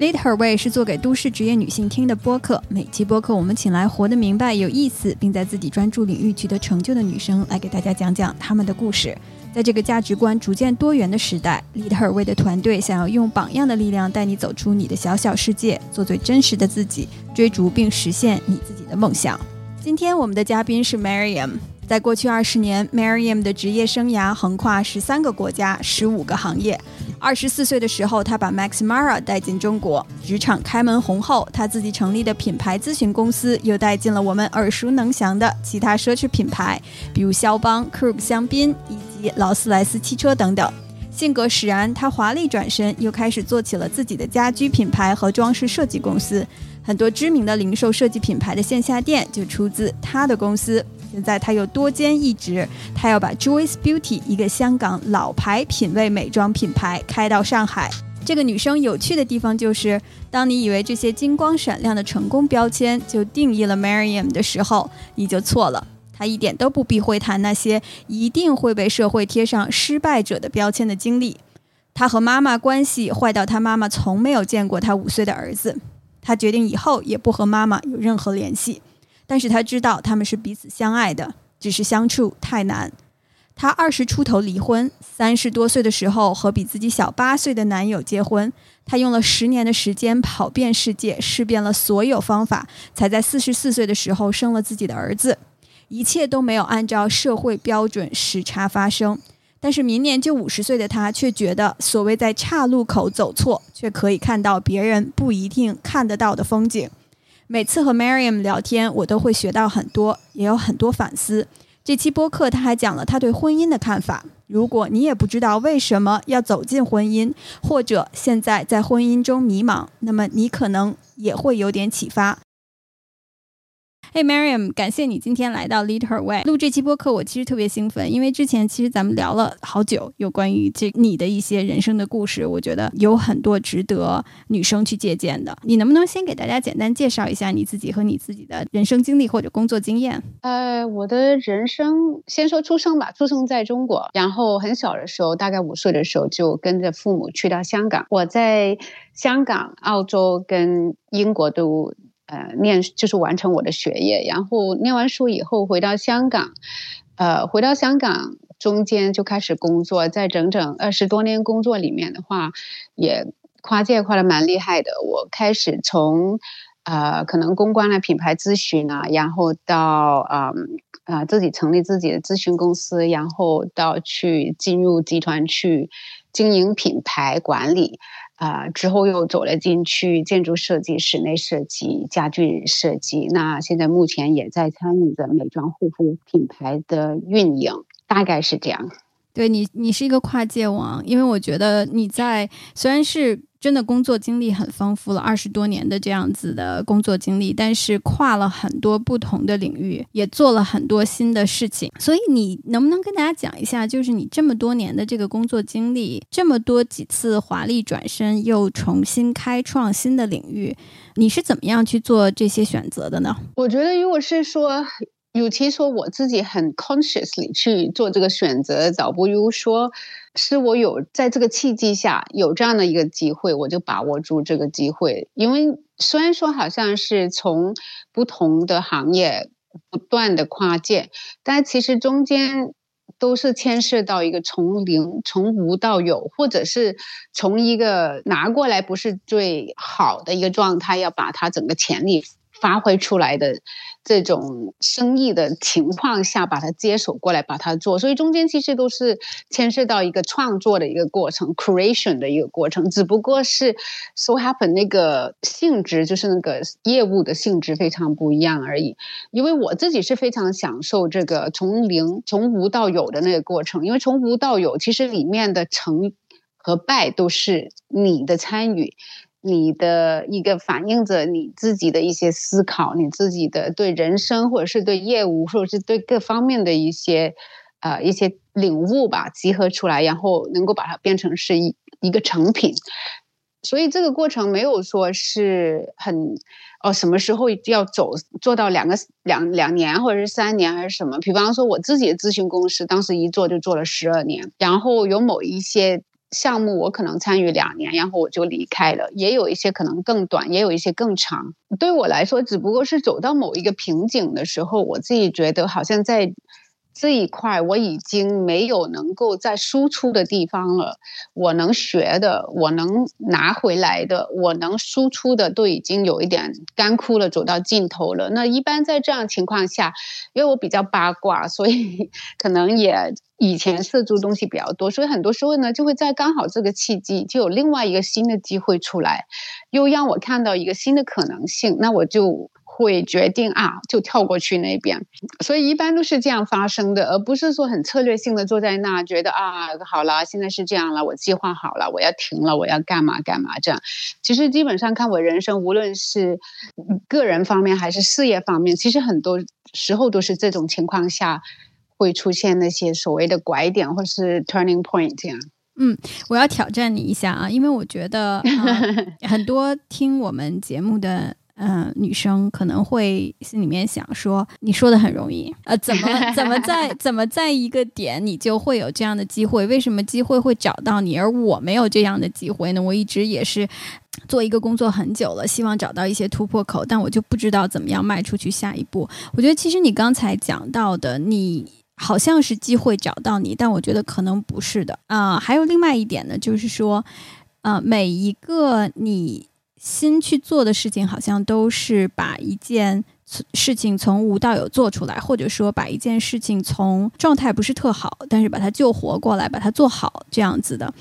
Lead Her Way 是做给都市职业女性听的播客。每期播客，我们请来活得明白、有意思，并在自己专注领域取得成就的女生，来给大家讲讲她们的故事。在这个价值观逐渐多元的时代，Lead Her Way 的团队想要用榜样的力量带你走出你的小小世界，做最真实的自己，追逐并实现你自己的梦想。今天我们的嘉宾是 Mariam。在过去二十年，Mariam 的职业生涯横跨十三个国家、十五个行业。二十四岁的时候，他把 Max Mara 带进中国，职场开门红后，他自己成立的品牌咨询公司又带进了我们耳熟能详的其他奢侈品牌，比如肖邦、Krug 香槟以及劳斯莱斯汽车等等。性格使然，他华丽转身，又开始做起了自己的家居品牌和装饰设计公司。很多知名的零售设计品牌的线下店就出自他的公司。现在他又多兼一职，他要把 Joyce Beauty 一个香港老牌品味美妆品牌开到上海。这个女生有趣的地方就是，当你以为这些金光闪亮的成功标签就定义了 Mariam 的时候，你就错了。她一点都不避讳谈那些一定会被社会贴上失败者的标签的经历。她和妈妈关系坏到她妈妈从没有见过她五岁的儿子。她决定以后也不和妈妈有任何联系。但是他知道他们是彼此相爱的，只是相处太难。他二十出头离婚，三十多岁的时候和比自己小八岁的男友结婚。他用了十年的时间跑遍世界，试遍了所有方法，才在四十四岁的时候生了自己的儿子。一切都没有按照社会标准时差发生。但是明年就五十岁的他却觉得，所谓在岔路口走错，却可以看到别人不一定看得到的风景。每次和 Mariam 聊天，我都会学到很多，也有很多反思。这期播客他还讲了他对婚姻的看法。如果你也不知道为什么要走进婚姻，或者现在在婚姻中迷茫，那么你可能也会有点启发。嘿，Mariam，感谢你今天来到 Lead Her Way 录这期播客。我其实特别兴奋，因为之前其实咱们聊了好久，有关于这你的一些人生的故事，我觉得有很多值得女生去借鉴的。你能不能先给大家简单介绍一下你自己和你自己的人生经历或者工作经验？呃，我的人生先说出生吧，出生在中国，然后很小的时候，大概五岁的时候就跟着父母去到香港。我在香港、澳洲跟英国都。呃，念就是完成我的学业，然后念完书以后回到香港，呃，回到香港中间就开始工作，在整整二十多年工作里面的话，也跨界跨的蛮厉害的。我开始从呃可能公关的品牌咨询啊，然后到啊啊自己成立自己的咨询公司，然后到去进入集团去经营品牌管理。啊，之后又走了进去，建筑设计、室内设计、家具设计。那现在目前也在参与着美妆护肤品牌的运营，大概是这样。对你，你是一个跨界王，因为我觉得你在虽然是。真的工作经历很丰富了，二十多年的这样子的工作经历，但是跨了很多不同的领域，也做了很多新的事情。所以你能不能跟大家讲一下，就是你这么多年的这个工作经历，这么多几次华丽转身，又重新开创新的领域，你是怎么样去做这些选择的呢？我觉得，如果是说。与其说我自己很 consciously 去做这个选择，倒不如说是我有在这个契机下有这样的一个机会，我就把握住这个机会。因为虽然说好像是从不同的行业不断的跨界，但其实中间都是牵涉到一个从零从无到有，或者是从一个拿过来不是最好的一个状态，要把它整个潜力。发挥出来的这种生意的情况下，把它接手过来，把它做，所以中间其实都是牵涉到一个创作的一个过程，creation 的一个过程，只不过是 so happen 那个性质，就是那个业务的性质非常不一样而已。因为我自己是非常享受这个从零从无到有的那个过程，因为从无到有，其实里面的成和败都是你的参与。你的一个反映着你自己的一些思考，你自己的对人生或者是对业务或者是对各方面的一些呃一些领悟吧，集合出来，然后能够把它变成是一一个成品。所以这个过程没有说是很哦，什么时候要走做到两个两两年或者是三年还是什么？比方说我自己的咨询公司，当时一做就做了十二年，然后有某一些。项目我可能参与两年，然后我就离开了，也有一些可能更短，也有一些更长。对我来说，只不过是走到某一个瓶颈的时候，我自己觉得好像在。这一块我已经没有能够再输出的地方了。我能学的，我能拿回来的，我能输出的，都已经有一点干枯了，走到尽头了。那一般在这样情况下，因为我比较八卦，所以 可能也以前涉足东西比较多，所以很多时候呢，就会在刚好这个契机，就有另外一个新的机会出来，又让我看到一个新的可能性，那我就。会决定啊，就跳过去那边，所以一般都是这样发生的，而不是说很策略性的坐在那，觉得啊，好了，现在是这样了，我计划好了，我要停了，我要干嘛干嘛这样。其实基本上看我人生，无论是个人方面还是事业方面，其实很多时候都是这种情况下会出现那些所谓的拐点或是 turning point 这样。嗯，我要挑战你一下啊，因为我觉得 很多听我们节目的。嗯，女生可能会心里面想说：“你说的很容易，呃，怎么 怎么在怎么在一个点你就会有这样的机会？为什么机会会找到你，而我没有这样的机会呢？我一直也是做一个工作很久了，希望找到一些突破口，但我就不知道怎么样迈出去下一步。我觉得其实你刚才讲到的，你好像是机会找到你，但我觉得可能不是的啊。还有另外一点呢，就是说，呃，每一个你。心去做的事情，好像都是把一件事情从无到有做出来，或者说把一件事情从状态不是特好，但是把它救活过来，把它做好这样子的。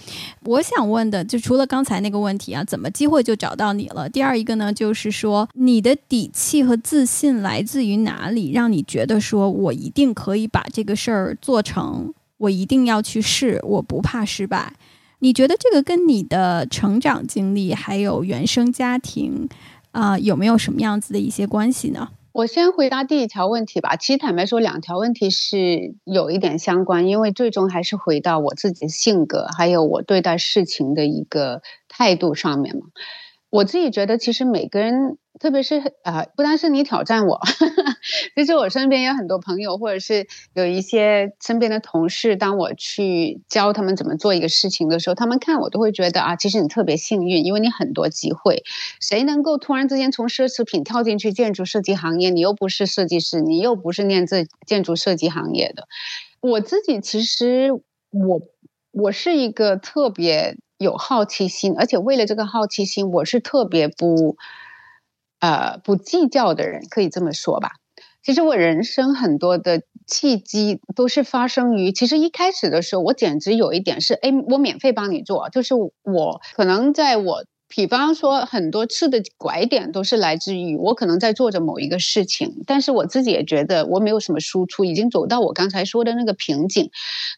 我想问的，就除了刚才那个问题啊，怎么机会就找到你了？第二一个呢，就是说你的底气和自信来自于哪里，让你觉得说我一定可以把这个事儿做成，我一定要去试，我不怕失败。你觉得这个跟你的成长经历还有原生家庭啊有没有什么样子的一些关系呢？我先回答第一条问题吧。其实坦白说，两条问题是有一点相关，因为最终还是回到我自己的性格，还有我对待事情的一个态度上面嘛。我自己觉得，其实每个人。特别是呃，不单是你挑战我，其实我身边有很多朋友，或者是有一些身边的同事，当我去教他们怎么做一个事情的时候，他们看我都会觉得啊，其实你特别幸运，因为你很多机会。谁能够突然之间从奢侈品跳进去建筑设计行业？你又不是设计师，你又不是念这建筑设计行业的。我自己其实我我是一个特别有好奇心，而且为了这个好奇心，我是特别不。呃，不计较的人可以这么说吧。其实我人生很多的契机都是发生于，其实一开始的时候，我简直有一点是，哎，我免费帮你做，就是我可能在我，比方说很多次的拐点都是来自于我可能在做着某一个事情，但是我自己也觉得我没有什么输出，已经走到我刚才说的那个瓶颈，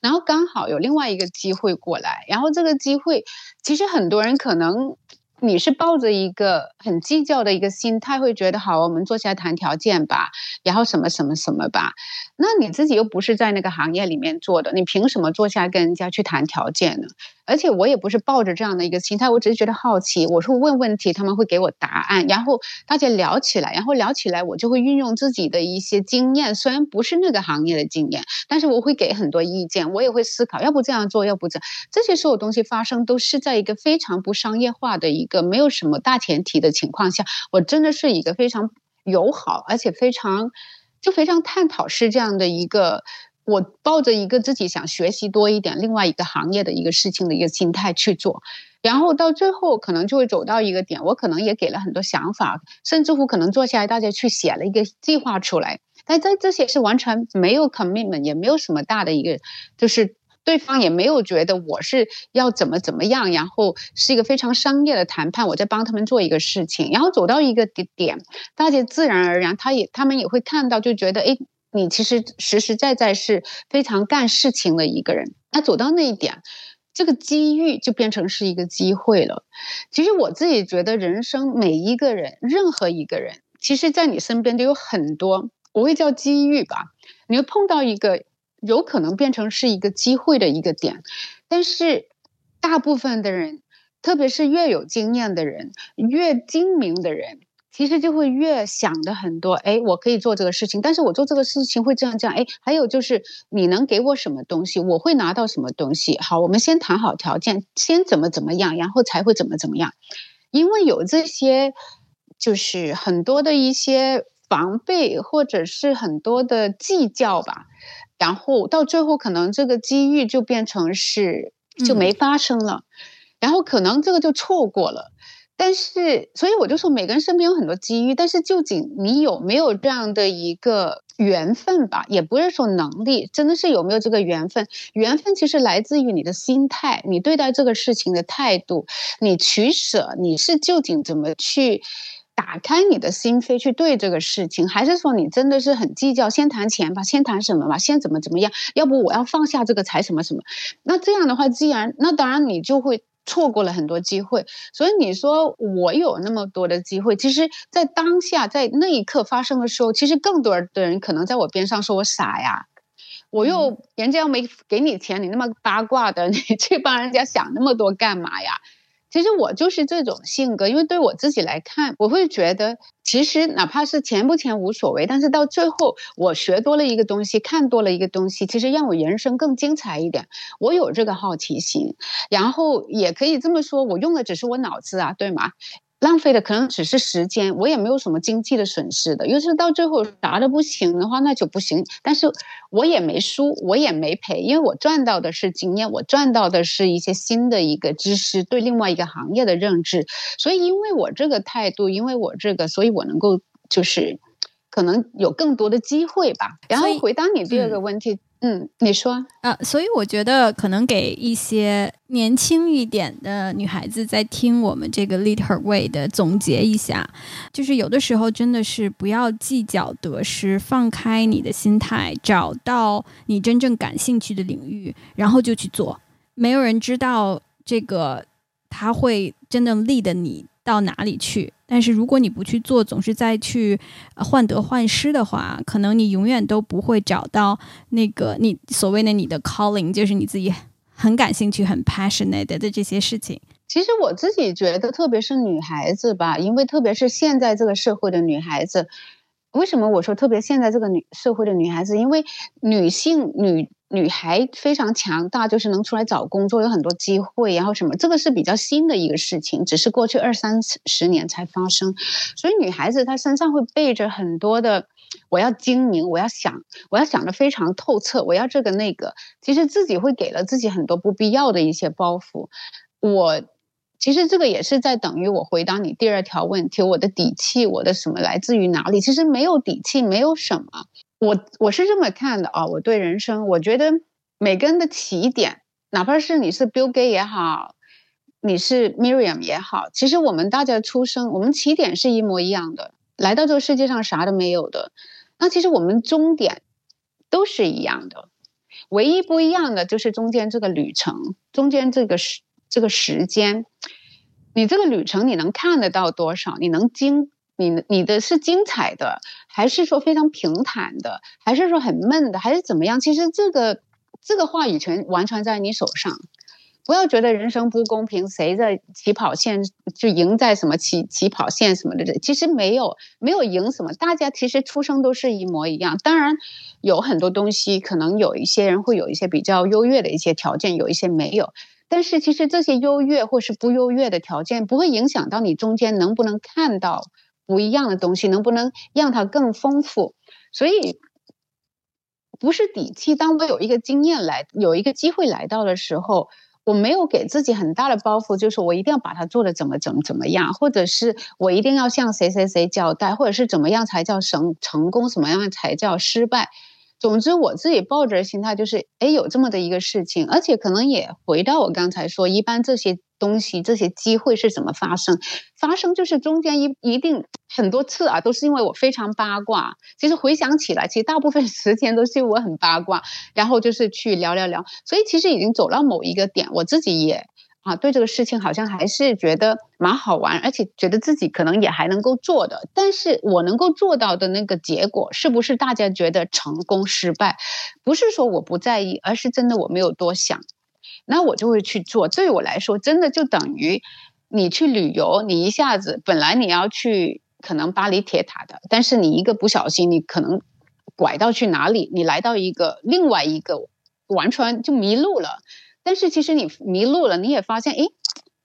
然后刚好有另外一个机会过来，然后这个机会，其实很多人可能。你是抱着一个很计较的一个心态，会觉得好，我们坐下来谈条件吧，然后什么什么什么吧。那你自己又不是在那个行业里面做的，你凭什么坐下来跟人家去谈条件呢？而且我也不是抱着这样的一个心态，我只是觉得好奇，我会问问题，他们会给我答案，然后大家聊起来，然后聊起来，我就会运用自己的一些经验，虽然不是那个行业的经验，但是我会给很多意见，我也会思考，要不这样做，要不这，这些所有东西发生都是在一个非常不商业化的一个没有什么大前提的情况下，我真的是一个非常友好，而且非常就非常探讨式这样的一个。我抱着一个自己想学习多一点另外一个行业的一个事情的一个心态去做，然后到最后可能就会走到一个点，我可能也给了很多想法，甚至乎可能坐下来大家去写了一个计划出来，但在这些是完全没有 commitment，也没有什么大的一个，就是对方也没有觉得我是要怎么怎么样，然后是一个非常商业的谈判，我在帮他们做一个事情，然后走到一个点点，大家自然而然他也他们也会看到，就觉得哎。你其实实实在在是非常干事情的一个人，那走到那一点，这个机遇就变成是一个机会了。其实我自己觉得，人生每一个人，任何一个人，其实在你身边都有很多，我会叫机遇吧。你会碰到一个有可能变成是一个机会的一个点，但是大部分的人，特别是越有经验的人、越精明的人。其实就会越想的很多。哎，我可以做这个事情，但是我做这个事情会这样这样。哎，还有就是你能给我什么东西，我会拿到什么东西。好，我们先谈好条件，先怎么怎么样，然后才会怎么怎么样。因为有这些，就是很多的一些防备，或者是很多的计较吧。然后到最后，可能这个机遇就变成是就没发生了，然后可能这个就错过了。但是，所以我就说，每个人身边有很多机遇，但是究竟你有没有这样的一个缘分吧？也不是说能力，真的是有没有这个缘分？缘分其实来自于你的心态，你对待这个事情的态度，你取舍，你是究竟怎么去打开你的心扉去对这个事情，还是说你真的是很计较？先谈钱吧，先谈什么吧，先怎么怎么样？要不我要放下这个才什么什么？那这样的话，既然那当然你就会。错过了很多机会，所以你说我有那么多的机会，其实，在当下，在那一刻发生的时候，其实更多的人可能在我边上说我傻呀，我又人家又没给你钱，你那么八卦的，你 去帮人家想那么多干嘛呀？其实我就是这种性格，因为对我自己来看，我会觉得，其实哪怕是钱不钱无所谓，但是到最后我学多了一个东西，看多了一个东西，其实让我人生更精彩一点。我有这个好奇心，然后也可以这么说，我用的只是我脑子啊，对吗？浪费的可能只是时间，我也没有什么经济的损失的。要是到最后啥都不行的话，那就不行。但是我也没输，我也没赔，因为我赚到的是经验，我赚到的是一些新的一个知识，对另外一个行业的认知。所以，因为我这个态度，因为我这个，所以我能够就是可能有更多的机会吧。然后回答你第二个问题。嗯，嗯你说啊，所以我觉得可能给一些年轻一点的女孩子在听我们这个 Lead Her Way 的总结一下，就是有的时候真的是不要计较得失，放开你的心态，找到你真正感兴趣的领域，然后就去做。没有人知道这个他会真正 lead 你。到哪里去？但是如果你不去做，总是在去患得患失的话，可能你永远都不会找到那个你所谓的你的 calling，就是你自己很感兴趣、很 passionate 的这些事情。其实我自己觉得，特别是女孩子吧，因为特别是现在这个社会的女孩子，为什么我说特别现在这个女社会的女孩子？因为女性女。女孩非常强大，就是能出来找工作，有很多机会，然后什么，这个是比较新的一个事情，只是过去二三十年才发生。所以女孩子她身上会背着很多的，我要精明，我要想，我要想的非常透彻，我要这个那个，其实自己会给了自己很多不必要的一些包袱。我其实这个也是在等于我回答你第二条问题，我的底气，我的什么来自于哪里？其实没有底气，没有什么。我我是这么看的啊，我对人生，我觉得每个人的起点，哪怕是你是 Bill Gay 也好，你是 Miriam 也好，其实我们大家出生，我们起点是一模一样的，来到这个世界上啥都没有的，那其实我们终点都是一样的，唯一不一样的就是中间这个旅程，中间这个是这个时间，你这个旅程你能看得到多少，你能经。你你的是精彩的，还是说非常平坦的，还是说很闷的，还是怎么样？其实这个这个话语权完全在你手上。不要觉得人生不公平，谁在起跑线就赢在什么起起跑线什么的，这其实没有没有赢什么，大家其实出生都是一模一样。当然有很多东西，可能有一些人会有一些比较优越的一些条件，有一些没有。但是其实这些优越或是不优越的条件，不会影响到你中间能不能看到。不一样的东西能不能让它更丰富？所以不是底气。当我有一个经验来，有一个机会来到的时候，我没有给自己很大的包袱，就是我一定要把它做的怎么怎么怎么样，或者是我一定要向谁谁谁交代，或者是怎么样才叫成成功，什么样才叫失败。总之，我自己抱着心态就是，哎，有这么的一个事情，而且可能也回到我刚才说，一般这些东西、这些机会是怎么发生？发生就是中间一一定很多次啊，都是因为我非常八卦。其实回想起来，其实大部分 时间都是因为我很八卦，然后就是去聊聊聊，所以其实已经走到某一个点，我自己也。啊，对这个事情好像还是觉得蛮好玩，而且觉得自己可能也还能够做的。但是我能够做到的那个结果，是不是大家觉得成功失败？不是说我不在意，而是真的我没有多想，那我就会去做。对我来说，真的就等于你去旅游，你一下子本来你要去可能巴黎铁塔的，但是你一个不小心，你可能拐到去哪里，你来到一个另外一个，完全就迷路了。但是其实你迷路了，你也发现，诶，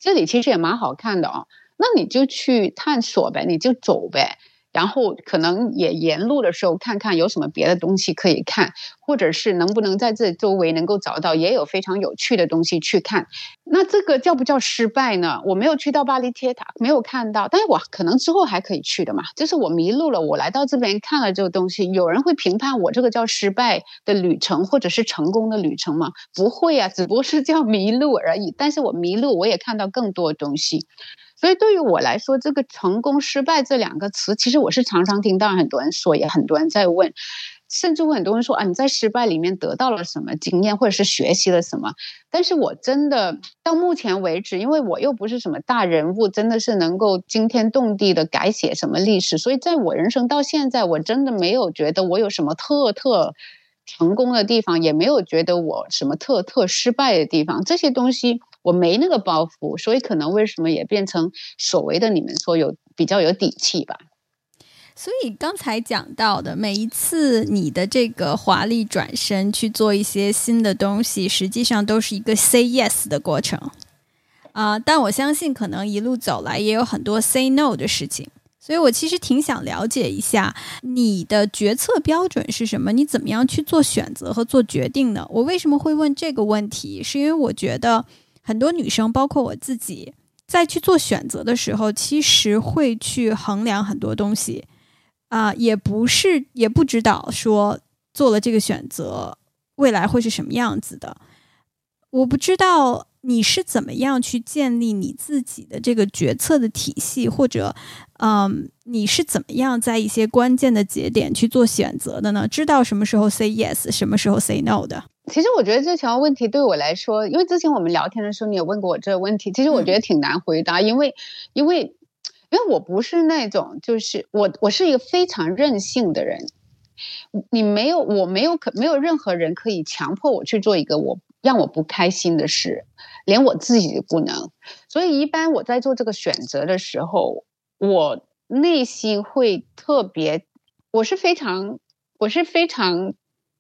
这里其实也蛮好看的哦。那你就去探索呗，你就走呗。然后可能也沿路的时候看看有什么别的东西可以看，或者是能不能在这周围能够找到也有非常有趣的东西去看。那这个叫不叫失败呢？我没有去到巴黎铁塔，没有看到，但是我可能之后还可以去的嘛。就是我迷路了，我来到这边看了这个东西，有人会评判我这个叫失败的旅程，或者是成功的旅程吗？不会啊，只不过是叫迷路而已。但是我迷路，我也看到更多东西。所以对于我来说，这个成功、失败这两个词，其实我是常常听到很多人说，也很多人在问，甚至会很多人说啊，你在失败里面得到了什么经验，或者是学习了什么？但是我真的到目前为止，因为我又不是什么大人物，真的是能够惊天动地的改写什么历史，所以在我人生到现在，我真的没有觉得我有什么特特成功的地方，也没有觉得我什么特特失败的地方，这些东西。我没那个包袱，所以可能为什么也变成所谓的你们说有比较有底气吧。所以刚才讲到的每一次你的这个华丽转身去做一些新的东西，实际上都是一个 say yes 的过程啊。但我相信，可能一路走来也有很多 say no 的事情。所以我其实挺想了解一下你的决策标准是什么？你怎么样去做选择和做决定呢？我为什么会问这个问题？是因为我觉得。很多女生，包括我自己，在去做选择的时候，其实会去衡量很多东西，啊，也不是，也不知道说做了这个选择，未来会是什么样子的。我不知道你是怎么样去建立你自己的这个决策的体系，或者，嗯，你是怎么样在一些关键的节点去做选择的呢？知道什么时候 say yes，什么时候 say no 的？其实我觉得这条问题对我来说，因为之前我们聊天的时候，你也问过我这个问题。其实我觉得挺难回答，因为，因为，因为我不是那种，就是我，我是一个非常任性的人。你没有，我没有可没有任何人可以强迫我去做一个我让我不开心的事，连我自己都不能。所以一般我在做这个选择的时候，我内心会特别，我是非常，我是非常。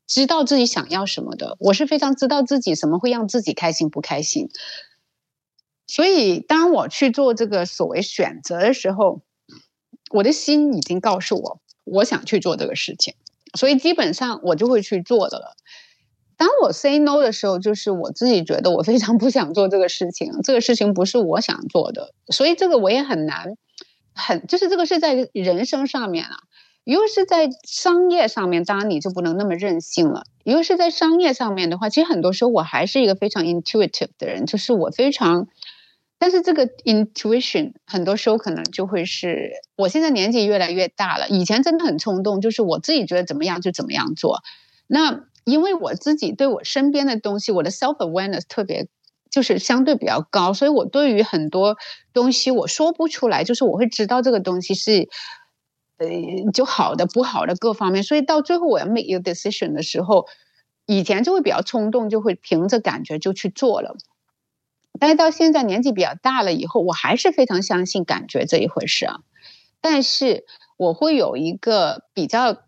知道自己想要什么的，我是非常知道自己什么会让自己开心不开心。所以，当我去做这个所谓选择的时候，我的心已经告诉我，我想去做这个事情，所以基本上我就会去做的了。当我 say no 的时候，就是我自己觉得我非常 不想做这个事情，这个事情不是我想做的，所以这个我也很难，很就是这个是在人生上面啊。如果是在商业上面，当然你就不能那么任性了。如果是在商业上面的话，其实很多时候我还是一个非常 intuitive 的人，就是我非常，但是这个 intuition 很多时候可能就会是，我现在年纪越来越大了，以前真的很冲动，就是我自己觉得怎么样就怎么样做。那因为我自己对我身边的东西，我的 self awareness 特别就是相对比较高，所以我对于很多东西我说不出来，就是我会知道这个东西是。呃，就好的不好的各方面，所以到最后我要 make a decision 的时候，以前就会比较冲动，就会凭着感觉就去做了。但是到现在年纪比较大了以后，我还是非常相信感觉这一回事啊。但是我会有一个比较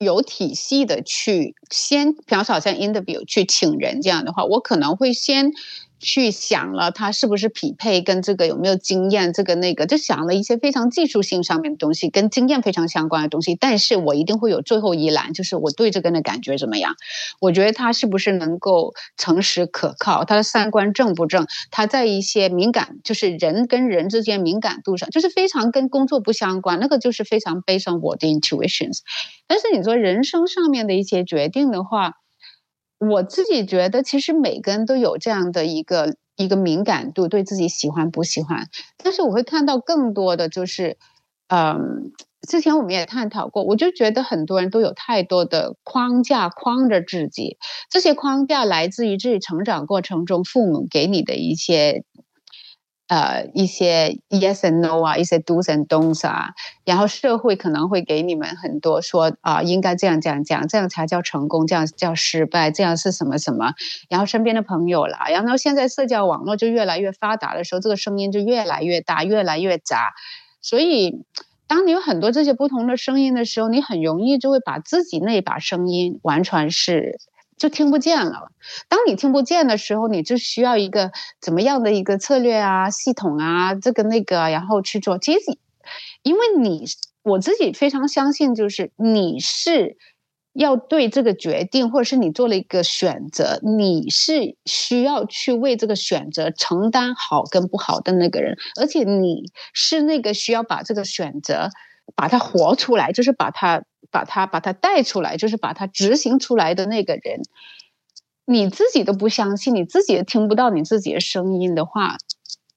有体系的去先，比方说好像 interview 去请人这样的话，我可能会先。去想了他是不是匹配，跟这个有没有经验，这个那个，就想了一些非常技术性上面的东西，跟经验非常相关的东西。但是我一定会有最后一栏，就是我对这个人的感觉怎么样？我觉得他是不是能够诚实可靠？他的三观正不正？他在一些敏感，就是人跟人之间敏感度上，就是非常跟工作不相关，那个就是非常背向我的 intuitions。但是你说人生上面的一些决定的话。我自己觉得，其实每个人都有这样的一个一个敏感度，对自己喜欢不喜欢。但是我会看到更多的就是，嗯，之前我们也探讨过，我就觉得很多人都有太多的框架框着自己，这些框架来自于自己成长过程中父母给你的一些。呃，一些 yes and no 啊，一些 do's and don'ts 啊，然后社会可能会给你们很多说啊，应该这样这样这样，这样才叫成功，这样叫失败，这样是什么什么？然后身边的朋友啦，然后现在社交网络就越来越发达的时候，这个声音就越来越大，越来越杂。所以，当你有很多这些不同的声音的时候，你很容易就会把自己那把声音完全是就听不见了。当你听不见的时候，你就需要一个怎么样的一个策略啊、系统啊，这个那个，然后去做。其实，因为你我自己非常相信，就是你是。要对这个决定，或者是你做了一个选择，你是需要去为这个选择承担好跟不好的那个人，而且你是那个需要把这个选择把它活出来，就是把它把它把它带出来，就是把它执行出来的那个人。你自己都不相信，你自己也听不到你自己的声音的话，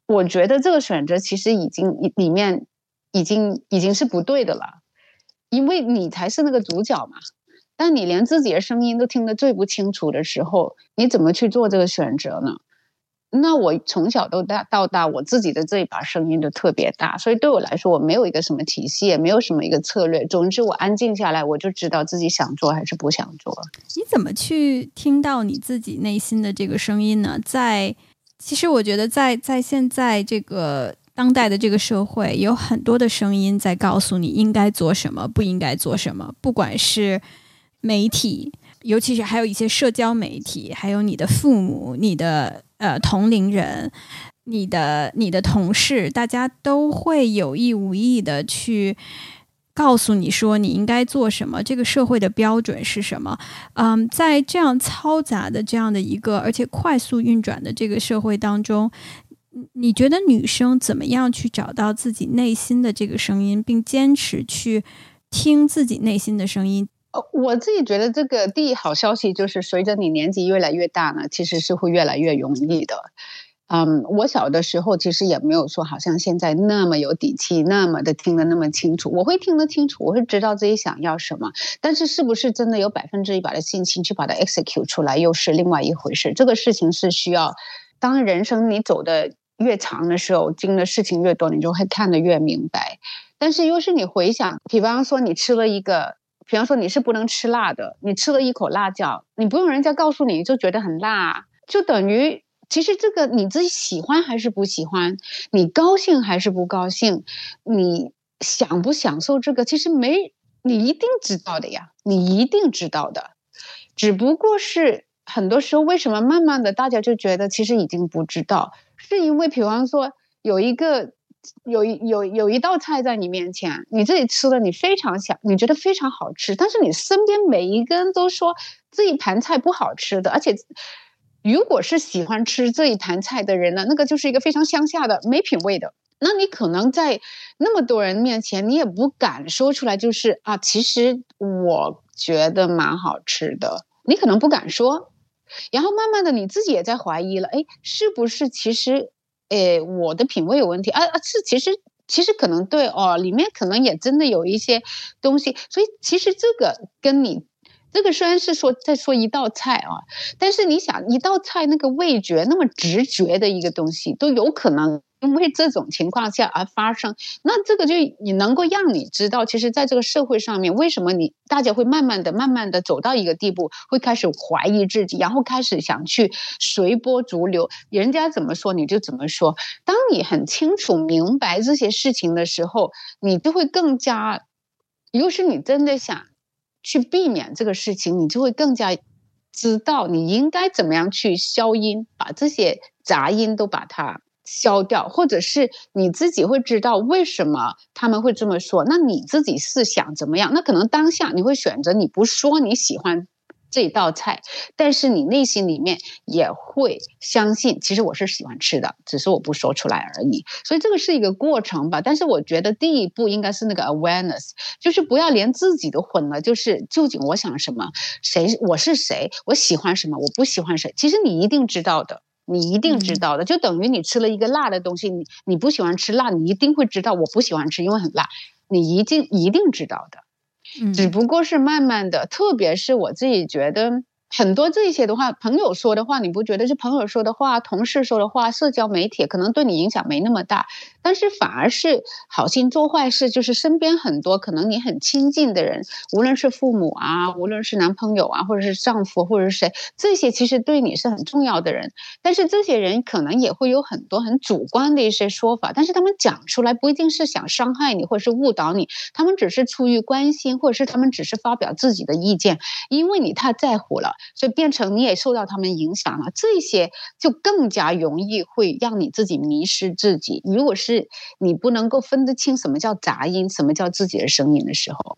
我觉得这个选择其实已经里面已经已经是不对的了，因为你才是那个主角嘛。但你连自己的声音都听得最不清楚的时候，你怎么去做这个选择呢？那我从小到大到大，我自己的这一把声音都特别大，所以对我来说，我没有一个什么体系，也没有什么一个策略。总之，我安静下来，我就知道自己想做还是不想做。你怎么去听到你自己内心的这个声音呢？在其实，我觉得在在现在这个当代的这个社会，有很多的声音在告诉你应该做什么，不应该做什么，不管是。媒体，尤其是还有一些社交媒体，还有你的父母、你的呃同龄人、你的你的同事，大家都会有意无意的去告诉你说你应该做什么，这个社会的标准是什么。嗯，在这样嘈杂的这样的一个而且快速运转的这个社会当中，你觉得女生怎么样去找到自己内心的这个声音，并坚持去听自己内心的声音？呃，我自己觉得这个第一好消息就是，随着你年纪越来越大呢，其实是会越来越容易的。嗯，我小的时候其实也没有说好像现在那么有底气，那么的听得那么清楚。我会听得清楚，我会知道自己想要什么，但是是不是真的有百分之一百的信心去把它 execute 出来，又是另外一回事。这个事情是需要，当人生你走的越长的时候，经的事情越多，你就会看得越明白。但是又是你回想，比方说你吃了一个。比方说你是不能吃辣的，你吃了一口辣椒，你不用人家告诉你就觉得很辣，就等于其实这个你自己喜欢还是不喜欢，你高兴还是不高兴，你享不享受这个，其实没你一定知道的呀，你一定知道的，只不过是很多时候为什么慢慢的大家就觉得其实已经不知道，是因为比方说有一个。有一有有一道菜在你面前，你自己吃了，你非常想，你觉得非常好吃，但是你身边每一个人都说这一盘菜不好吃的，而且如果是喜欢吃这一盘菜的人呢，那个就是一个非常乡下的没品位的，那你可能在那么多人面前，你也不敢说出来，就是啊，其实我觉得蛮好吃的，你可能不敢说，然后慢慢的你自己也在怀疑了，哎，是不是其实？诶，我的品味有问题啊啊！是其实其实可能对哦，里面可能也真的有一些东西，所以其实这个跟你这个虽然是说在说一道菜啊，但是你想一道菜那个味觉那么直觉的一个东西都有可能。因为这种情况下而发生，那这个就你能够让你知道，其实在这个社会上面，为什么你大家会慢慢的、慢慢的走到一个地步，会开始怀疑自己，然后开始想去随波逐流，人家怎么说你就怎么说。当你很清楚明白这些事情的时候，你就会更加，如果是你真的想去避免这个事情，你就会更加知道你应该怎么样去消音，把这些杂音都把它。消掉，或者是你自己会知道为什么他们会这么说。那你自己是想怎么样？那可能当下你会选择你不说你喜欢这道菜，但是你内心里面也会相信，其实我是喜欢吃的，只是我不说出来而已。所以这个是一个过程吧。但是我觉得第一步应该是那个 awareness，就是不要连自己都混了。就是究竟我想什么？谁我是谁？我喜欢什么？我不喜欢谁？其实你一定知道的。你一定知道的，就等于你吃了一个辣的东西，你你不喜欢吃辣，你一定会知道我不喜欢吃，因为很辣，你一定一定知道的。只不过是慢慢的，特别是我自己觉得，很多这些的话，朋友说的话，你不觉得是朋友说的话、同事说的话、社交媒体可能对你影响没那么大，但是反而是好心做坏事，就是身边很多可能你很亲近的人，无论是父母啊，无论是男朋友啊，或者是丈夫，或者是谁，这些其实对你是很重要的人，但是这些人可能也会有很多很主观的一些说法，但是他们讲出来不一定是想伤害你或者是误导你，他们只是出于关心，或者是他们只是发表自己的意见，因为你太在乎了。所以变成你也受到他们影响了，这些就更加容易会让你自己迷失自己。如果是你不能够分得清什么叫杂音，什么叫自己的声音的时候。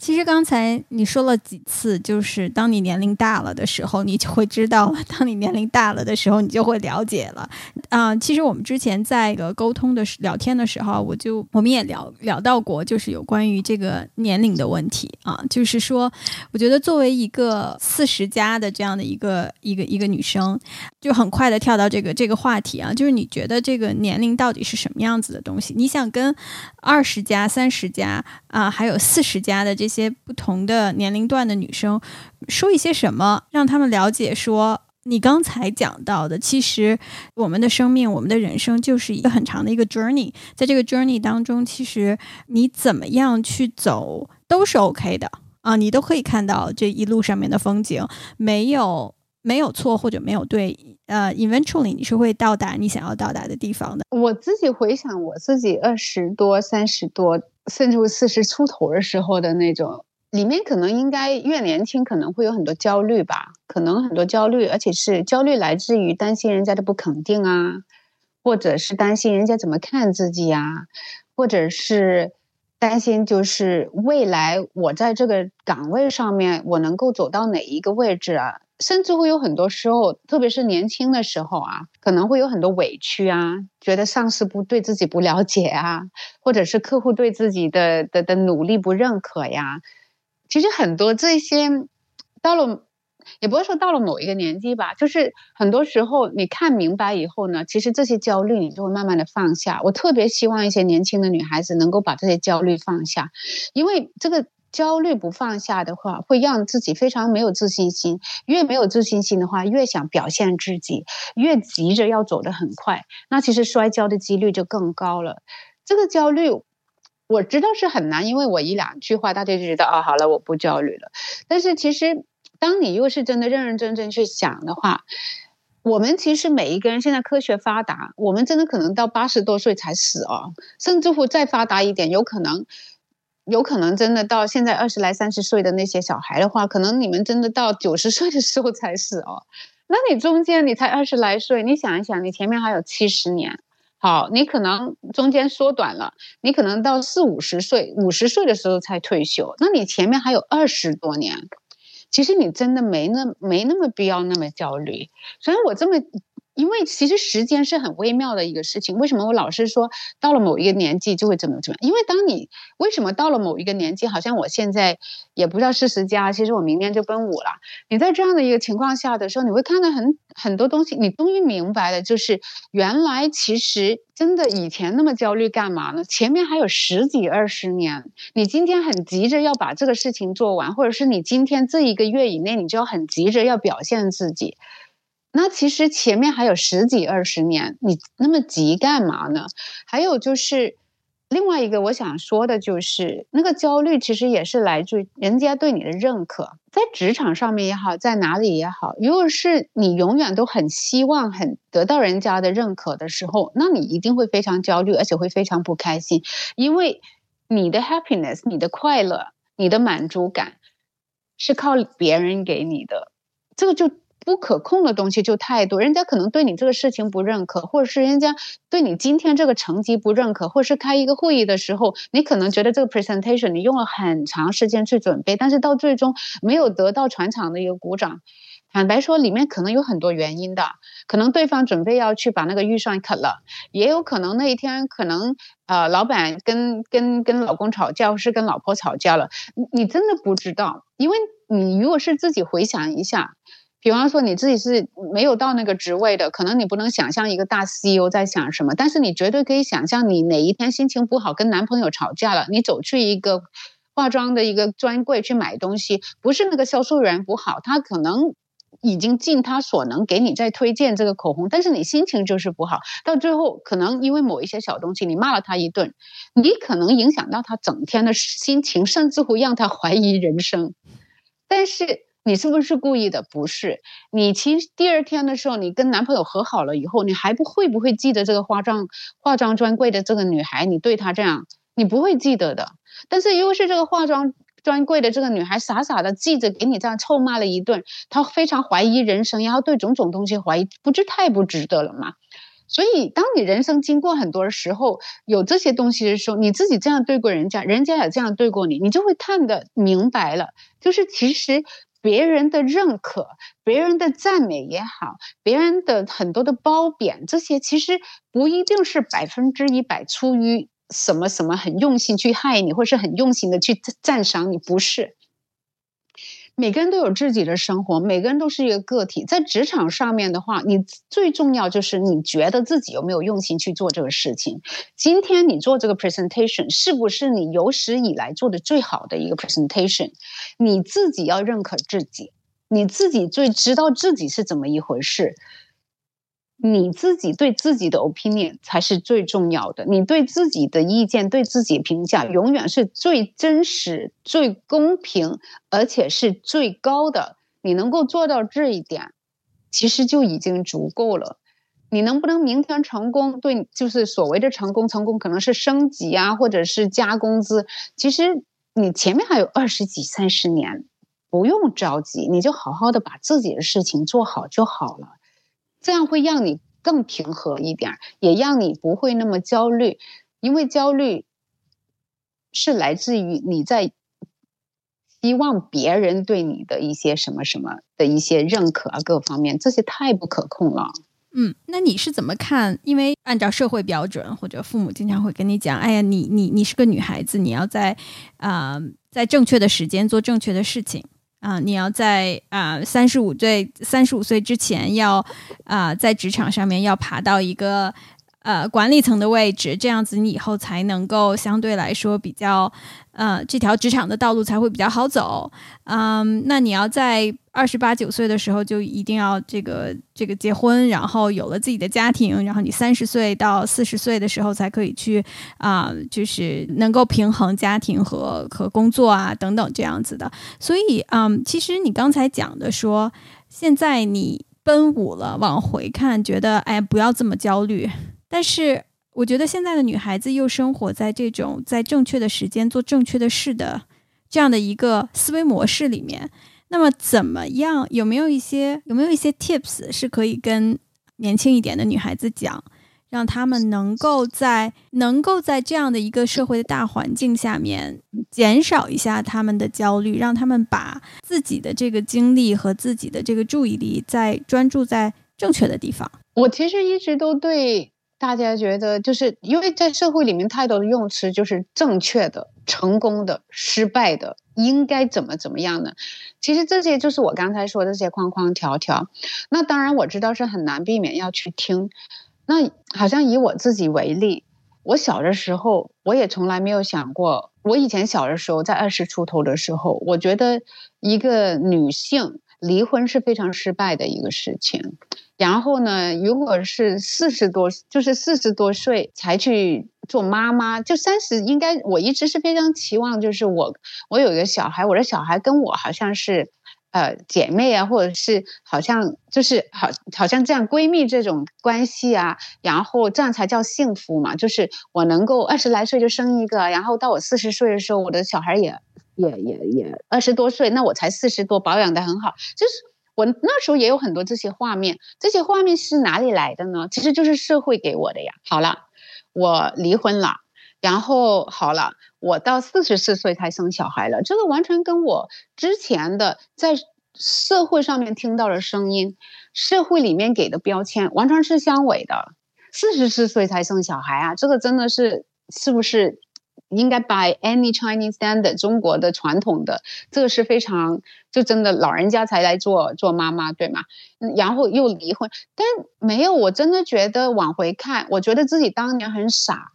其实刚才你说了几次，就是当你年龄大了的时候，你就会知道了；当你年龄大了的时候，你就会了解了。啊，其实我们之前在一个沟通的聊天的时候，我就我们也聊聊到过，就是有关于这个年龄的问题啊。就是说，我觉得作为一个四十加的这样的一个一个一个女生，就很快的跳到这个这个话题啊，就是你觉得这个年龄到底是什么样子的东西？你想跟二十加、三十加啊，还有四十加的这些不同的年龄段的女生说一些什么，让他们了解说，你刚才讲到的，其实我们的生命、我们的人生就是一个很长的一个 journey，在这个 journey 当中，其实你怎么样去走都是 OK 的。啊，你都可以看到这一路上面的风景，没有没有错或者没有对，呃，eventually 你是会到达你想要到达的地方的。我自己回想我自己二十多、三十多。甚至四十出头的时候的那种，里面可能应该越年轻，可能会有很多焦虑吧，可能很多焦虑，而且是焦虑来自于担心人家的不肯定啊，或者是担心人家怎么看自己呀，或者是担心就是未来我在这个岗位上面我能够走到哪一个位置啊。甚至会有很多时候，特别是年轻的时候啊，可能会有很多委屈啊，觉得上司不对自己不了解啊，或者是客户对自己的的的努力不认可呀。其实很多这些，到了也不会说到了某一个年纪吧，就是很多时候你看明白以后呢，其实这些焦虑你就会慢慢的放下。我特别希望一些年轻的女孩子能够把这些焦虑放下，因为这个。焦虑不放下的话，会让自己非常没有自信心。越没有自信心的话，越想表现自己，越急着要走得很快，那其实摔跤的几率就更高了。这个焦虑我知道是很难，因为我一两句话大家就觉得哦，好了，我不焦虑了。但是其实，当你又是真的认认真真去想的话，我们其实每一个人现在科学发达，我们真的可能到八十多岁才死哦，甚至乎再发达一点，有可能。有可能真的到现在二十来三十岁的那些小孩的话，可能你们真的到九十岁的时候才死哦。那你中间你才二十来岁，你想一想，你前面还有七十年。好，你可能中间缩短了，你可能到四五十岁、五十岁的时候才退休，那你前面还有二十多年。其实你真的没那没那么必要那么焦虑。所以我这么。因为其实时间是很微妙的一个事情。为什么我老是说到了某一个年纪就会怎么怎么？因为当你为什么到了某一个年纪，好像我现在也不知道四十加，其实我明年就奔五了。你在这样的一个情况下的时候，你会看到很很多东西，你终于明白了，就是原来其实真的以前那么焦虑干嘛呢？前面还有十几二十年，你今天很急着要把这个事情做完，或者是你今天这一个月以内，你就要很急着要表现自己。那其实前面还有十几二十年，你那么急干嘛呢？还有就是另外一个我想说的，就是那个焦虑其实也是来自人家对你的认可，在职场上面也好，在哪里也好，如果是你永远都很希望很得到人家的认可的时候，那你一定会非常焦虑，而且会非常不开心，因为你的 happiness、你的快乐、你的满足感是靠别人给你的，这个就。不可控的东西就太多，人家可能对你这个事情不认可，或者是人家对你今天这个成绩不认可，或者是开一个会议的时候，你可能觉得这个 presentation 你用了很长时间去准备，但是到最终没有得到全场的一个鼓掌。坦白说，里面可能有很多原因的，可能对方准备要去把那个预算砍了，也有可能那一天可能呃老板跟跟跟老公吵架，或是跟老婆吵架了，你你真的不知道，因为你如果是自己回想一下。比方说你自己是没有到那个职位的，可能你不能想象一个大 CEO 在想什么，但是你绝对可以想象，你哪一天心情不好，跟男朋友吵架了，你走去一个化妆的一个专柜去买东西，不是那个销售员不好，他可能已经尽他所能给你在推荐这个口红，但是你心情就是不好，到最后可能因为某一些小东西，你骂了他一顿，你可能影响到他整天的心情，甚至会让他怀疑人生。但是你是不是故意的？不是。你其实第二天的时候，你跟男朋友和好了以后，你还不会不会记得这个化妆化妆专柜的这个女孩，你对她这样，你不会记得的。但是又是这个化妆。专柜的这个女孩傻傻的记着给你这样臭骂了一顿，她非常怀疑人生，然后对种种东西怀疑，不是太不值得了吗？所以，当你人生经过很多的时候，有这些东西的时候，你自己这样对过人家，人家也这样对过你，你就会看得明白了。就是其实别人的认可、别人的赞美也好，别人的很多的褒贬，这些其实不一定是百分之一百出于。什么什么很用心去害你，或是很用心的去赞赏你，不是。每个人都有自己的生活，每个人都是一个个体。在职场上面的话，你最重要就是你觉得自己有没有用心去做这个事情。今天你做这个 presentation 是不是你有史以来做的最好的一个 presentation？你自己要认可自己，你自己最知道自己是怎么一回事。你自己对自己的 opinion 才是最重要的，你对自己的意见、对自己评价，永远是最真实、最公平，而且是最高的。你能够做到这一点，其实就已经足够了。你能不能明天成功？对，就是所谓的成功，成功可能是升级啊，或者是加工资。其实你前面还有二十几、三十年，不用着急，你就好好的把自己的事情做好就好了。这样会让你更平和一点，也让你不会那么焦虑，因为焦虑是来自于你在希望别人对你的一些什么什么的一些认可啊，各方面这些太不可控了。嗯，那你是怎么看？因为按照社会标准，或者父母经常会跟你讲：“哎呀，你你你是个女孩子，你要在啊在正确的时间做正确的事情。”啊，你要在啊三十五岁三十五岁之前要啊在职场上面要爬到一个呃管理层的位置，这样子你以后才能够相对来说比较呃这条职场的道路才会比较好走。嗯，那你要在。二十八九岁的时候就一定要这个这个结婚，然后有了自己的家庭，然后你三十岁到四十岁的时候才可以去啊，就是能够平衡家庭和和工作啊等等这样子的。所以，嗯，其实你刚才讲的说，现在你奔五了，往回看觉得哎不要这么焦虑，但是我觉得现在的女孩子又生活在这种在正确的时间做正确的事的这样的一个思维模式里面。那么怎么样？有没有一些有没有一些 tips 是可以跟年轻一点的女孩子讲，让他们能够在能够在这样的一个社会的大环境下面减少一下他们的焦虑，让他们把自己的这个精力和自己的这个注意力在专注在正确的地方。我其实一直都对大家觉得，就是因为在社会里面太多的用词，就是正确的、成功的、失败的。应该怎么怎么样呢？其实这些就是我刚才说的这些框框条条。那当然我知道是很难避免要去听。那好像以我自己为例，我小的时候我也从来没有想过。我以前小的时候在二十出头的时候，我觉得一个女性离婚是非常失败的一个事情。然后呢，如果是四十多，就是四十多岁才去。做妈妈就三十，应该我一直是非常期望，就是我我有一个小孩，我的小孩跟我好像是呃姐妹啊，或者是好像就是好好像这样闺蜜这种关系啊，然后这样才叫幸福嘛。就是我能够二十来岁就生一个，然后到我四十岁的时候，我的小孩也也也也二十多岁，那我才四十多，保养的很好。就是我那时候也有很多这些画面，这些画面是哪里来的呢？其实就是社会给我的呀。好了。我离婚了，然后好了，我到四十四岁才生小孩了。这个完全跟我之前的在社会上面听到的声音，社会里面给的标签完全是相违的。四十四岁才生小孩啊，这个真的是是不是应该 by any Chinese standard 中国的传统的这个是非常就真的老人家才来做做妈妈对吗？然后又离婚，但没有，我真的觉得往回看，我觉得自己当年很傻。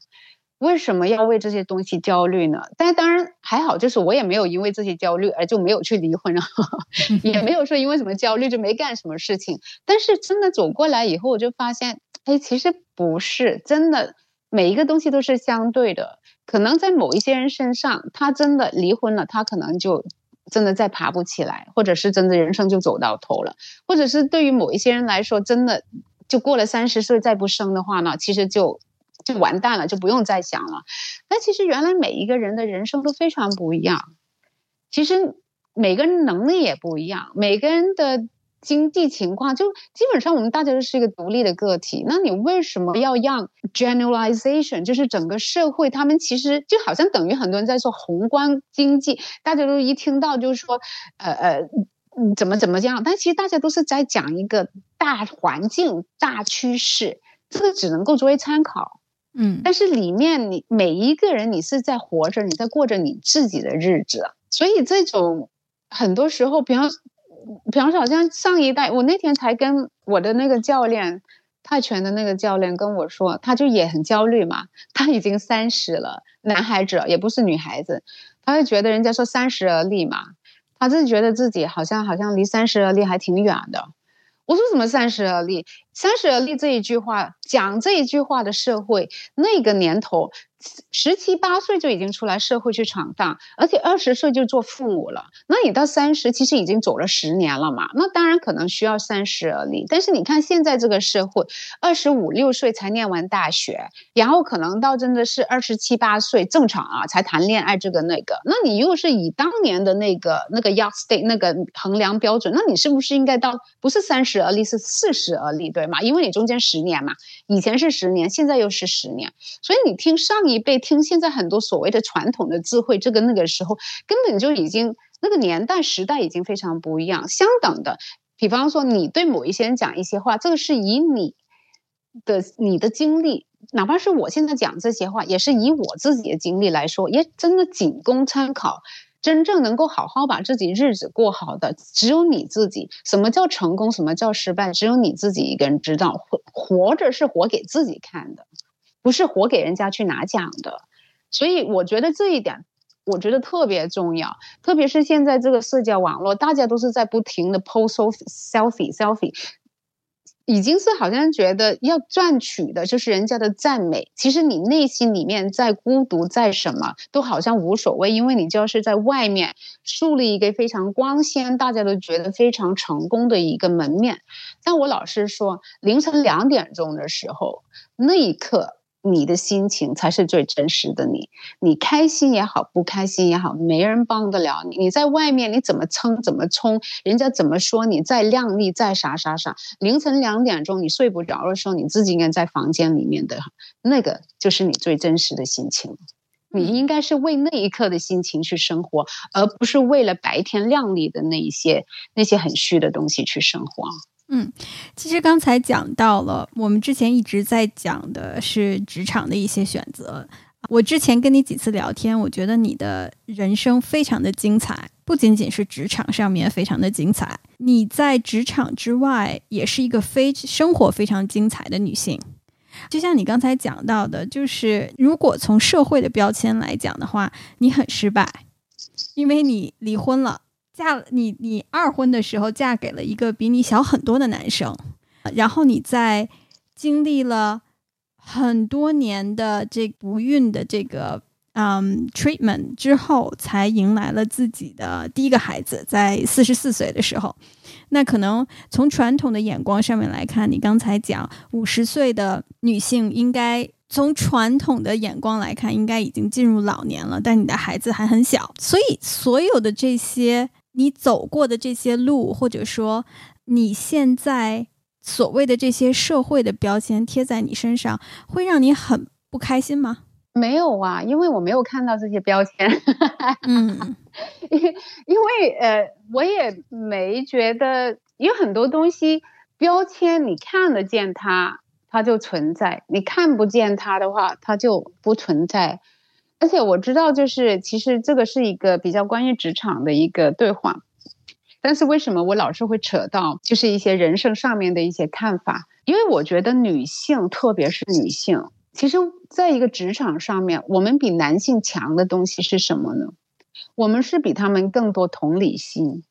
为什么要为这些东西焦虑呢？但当然还好，就是我也没有因为这些焦虑而就没有去离婚了，也没有说因为什么焦虑就没干什么事情。但是真的走过来以后，我就发现，哎，其实不是真的，每一个东西都是相对的。可能在某一些人身上，他真的离婚了，他可能就真的再爬不起来，或者是真的人生就走到头了，或者是对于某一些人来说，真的就过了三十岁再不生的话呢，其实就。就完蛋了，就不用再想了。那其实原来每一个人的人生都非常不一样，其实每个人能力也不一样，每个人的经济情况就基本上我们大家都是一个独立的个体。那你为什么要让 generalization，就是整个社会他们其实就好像等于很多人在说宏观经济，大家都一听到就是说呃呃怎么怎么样，但其实大家都是在讲一个大环境、大趋势，这个只能够作为参考。嗯，但是里面你每一个人，你是在活着，你在过着你自己的日子，所以这种很多时候，比方，比方说，好像上一代，我那天才跟我的那个教练，泰拳的那个教练跟我说，他就也很焦虑嘛，他已经三十了，男孩子也不是女孩子，他就觉得人家说三十而立嘛，他就觉得自己好像好像离三十而立还挺远的。我说怎么三十而立？三十而立这一句话，讲这一句话的社会，那个年头。十七八岁就已经出来社会去闯荡，而且二十岁就做父母了。那你到三十，其实已经走了十年了嘛？那当然可能需要三十而立。但是你看现在这个社会，二十五六岁才念完大学，然后可能到真的是二十七八岁正常啊才谈恋爱这个那个。那你又是以当年的那个那个 y o u state 那个衡量标准，那你是不是应该到不是三十而立，是四十而立，对吗？因为你中间十年嘛，以前是十年，现在又是十年，所以你听上一。辈听现在很多所谓的传统的智慧，这个那个时候根本就已经那个年代时代已经非常不一样。相等的，比方说你对某一些人讲一些话，这个是以你的你的经历，哪怕是我现在讲这些话，也是以我自己的经历来说，也真的仅供参考。真正能够好好把自己日子过好的，只有你自己。什么叫成功？什么叫失败？只有你自己一个人知道。活活着是活给自己看的。不是活给人家去拿奖的，所以我觉得这一点，我觉得特别重要。特别是现在这个社交网络，大家都是在不停的 post selfie selfie，已经是好像觉得要赚取的就是人家的赞美。其实你内心里面再孤独再什么都好像无所谓，因为你就是在外面树立一个非常光鲜，大家都觉得非常成功的一个门面。但我老是说，凌晨两点钟的时候，那一刻。你的心情才是最真实的你，你开心也好，不开心也好，没人帮得了你。你在外面你怎么撑怎么冲，人家怎么说你再靓丽再啥啥啥，凌晨两点钟你睡不着的时候，你自己应该在房间里面的那个就是你最真实的心情。你应该是为那一刻的心情去生活，而不是为了白天靓丽的那一些那些很虚的东西去生活。嗯，其实刚才讲到了，我们之前一直在讲的是职场的一些选择。我之前跟你几次聊天，我觉得你的人生非常的精彩，不仅仅是职场上面非常的精彩，你在职场之外也是一个非生活非常精彩的女性。就像你刚才讲到的，就是如果从社会的标签来讲的话，你很失败，因为你离婚了。嫁你，你二婚的时候嫁给了一个比你小很多的男生，然后你在经历了很多年的这不孕的这个嗯 treatment 之后，才迎来了自己的第一个孩子，在四十四岁的时候。那可能从传统的眼光上面来看，你刚才讲五十岁的女性应该从传统的眼光来看，应该已经进入老年了，但你的孩子还很小，所以所有的这些。你走过的这些路，或者说你现在所谓的这些社会的标签贴在你身上，会让你很不开心吗？没有啊，因为我没有看到这些标签。嗯，因因为呃，我也没觉得有很多东西标签，你看得见它，它就存在；你看不见它的话，它就不存在。而且我知道，就是其实这个是一个比较关于职场的一个对话，但是为什么我老是会扯到就是一些人生上面的一些看法？因为我觉得女性，特别是女性，其实，在一个职场上面，我们比男性强的东西是什么呢？我们是比他们更多同理心，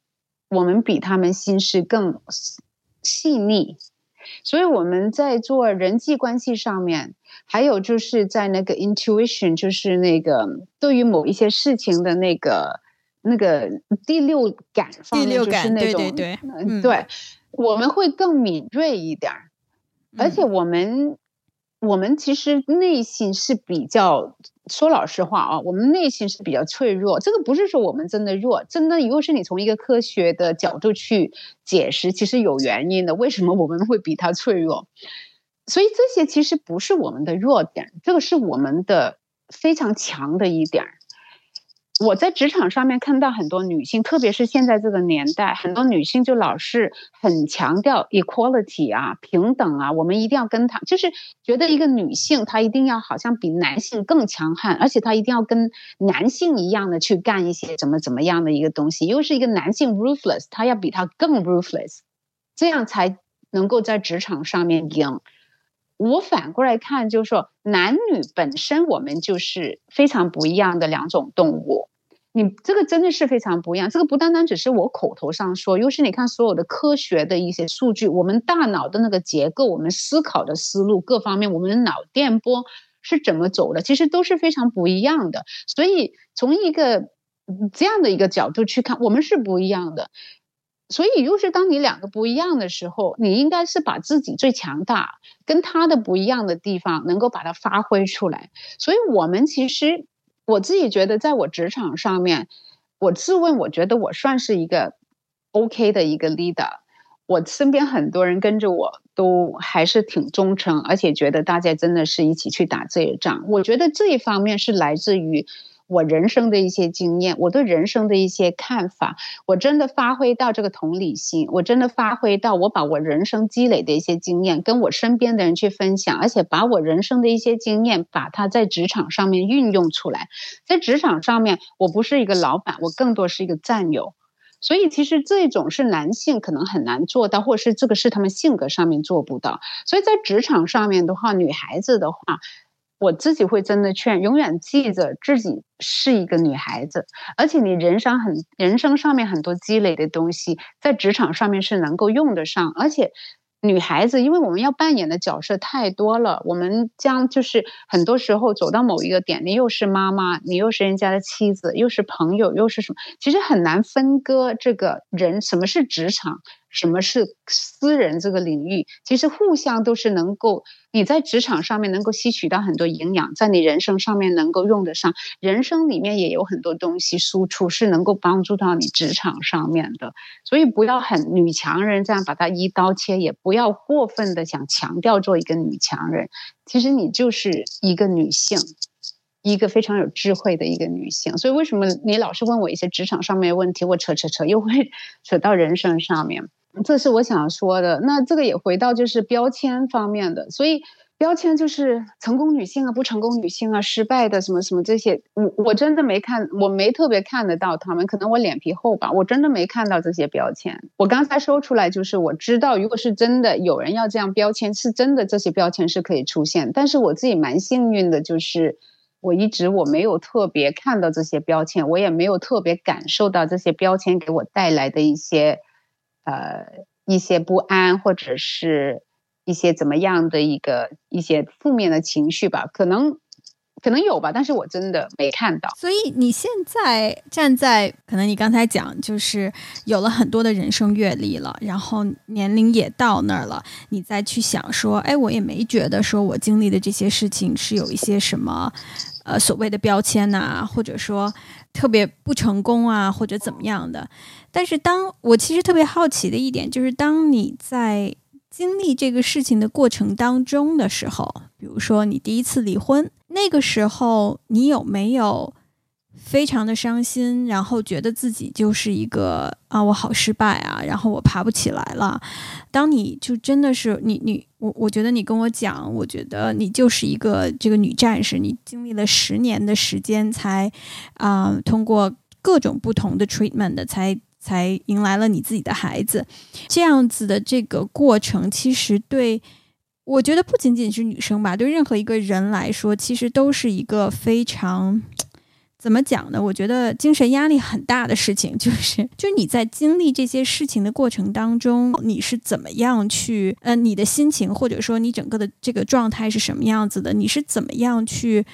我们比他们心思更细腻，所以我们在做人际关系上面，还有就是在那个 intuition，就是那个对于某一些事情的那个那个第六感方面，就是那种对对对，对，我们会更敏锐一点，而且我们。我们其实内心是比较，说老实话啊，我们内心是比较脆弱。这个不是说我们真的弱，真的如果是你从一个科学的角度去解释，其实有原因的。为什么我们会比他脆弱？所以这些其实不是我们的弱点，这个是我们的非常强的一点。我在职场上面看到很多女性，特别是现在这个年代，很多女性就老是很强调 equality 啊，平等啊，我们一定要跟她，就是觉得一个女性她一定要好像比男性更强悍，而且她一定要跟男性一样的去干一些怎么怎么样的一个东西，又是一个男性 ruthless，他要比他更 ruthless，这样才能够在职场上面赢。我反过来看，就是说，男女本身我们就是非常不一样的两种动物。你这个真的是非常不一样。这个不单单只是我口头上说，又是你看所有的科学的一些数据，我们大脑的那个结构，我们思考的思路各方面，我们的脑电波是怎么走的，其实都是非常不一样的。所以从一个这样的一个角度去看，我们是不一样的。所以，又是当你两个不一样的时候，你应该是把自己最强大、跟他的不一样的地方，能够把它发挥出来。所以，我们其实我自己觉得，在我职场上面，我自问，我觉得我算是一个 OK 的一个 leader。我身边很多人跟着我，都还是挺忠诚，而且觉得大家真的是一起去打这一仗。我觉得这一方面是来自于。我人生的一些经验，我对人生的一些看法，我真的发挥到这个同理心，我真的发挥到我把我人生积累的一些经验跟我身边的人去分享，而且把我人生的一些经验，把它在职场上面运用出来。在职场上面，我不是一个老板，我更多是一个战友。所以，其实这种是男性可能很难做到，或者是这个是他们性格上面做不到。所以在职场上面的话，女孩子的话。我自己会真的劝，永远记着自己是一个女孩子，而且你人生很人生上面很多积累的东西，在职场上面是能够用得上，而且。女孩子，因为我们要扮演的角色太多了，我们将就是很多时候走到某一个点，你又是妈妈，你又是人家的妻子，又是朋友，又是什么？其实很难分割这个人，什么是职场，什么是私人这个领域，其实互相都是能够你在职场上面能够吸取到很多营养，在你人生上面能够用得上，人生里面也有很多东西输出是能够帮助到你职场上面的，所以不要很女强人这样把它一刀切，也不。不要过分的想强调做一个女强人，其实你就是一个女性，一个非常有智慧的一个女性。所以为什么你老是问我一些职场上面的问题，我扯扯扯又会 扯到人生上面，这是我想说的。那这个也回到就是标签方面的，所以。标签就是成功女性啊，不成功女性啊，失败的什么什么这些，我我真的没看，我没特别看得到他们，可能我脸皮厚吧，我真的没看到这些标签。我刚才说出来就是我知道，如果是真的有人要这样标签，是真的这些标签是可以出现。但是我自己蛮幸运的，就是我一直我没有特别看到这些标签，我也没有特别感受到这些标签给我带来的一些呃一些不安或者是。一些怎么样的一个一些负面的情绪吧，可能可能有吧，但是我真的没看到。所以你现在站在可能你刚才讲就是有了很多的人生阅历了，然后年龄也到那儿了，你再去想说，哎，我也没觉得说我经历的这些事情是有一些什么呃所谓的标签呐，或者说特别不成功啊，或者怎么样的。但是当我其实特别好奇的一点就是，当你在经历这个事情的过程当中的时候，比如说你第一次离婚，那个时候你有没有非常的伤心，然后觉得自己就是一个啊，我好失败啊，然后我爬不起来了。当你就真的是你你我，我觉得你跟我讲，我觉得你就是一个这个女战士，你经历了十年的时间才啊，通过各种不同的 treatment 的才。才迎来了你自己的孩子，这样子的这个过程，其实对我觉得不仅仅是女生吧，对任何一个人来说，其实都是一个非常。怎么讲呢？我觉得精神压力很大的事情，就是，就是你在经历这些事情的过程当中，你是怎么样去，呃，你的心情或者说你整个的这个状态是什么样子的？你是怎么样去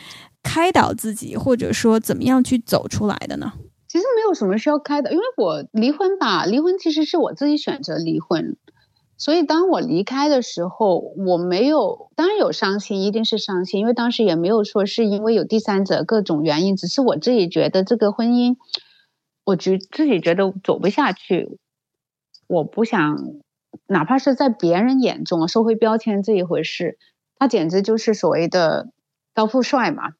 开导自己，或者说怎么样去走出来的呢？其实没有什么需要开导，因为我离婚吧，离婚其实是我自己选择离婚。所以，当我离开的时候，我没有，当然有伤心，一定是伤心，因为当时也没有说是因为有第三者各种原因，只是我自己觉得这个婚姻，我觉自己觉得走不下去，我不想，哪怕是在别人眼中，社会标签这一回事，他简直就是所谓的高富帅嘛，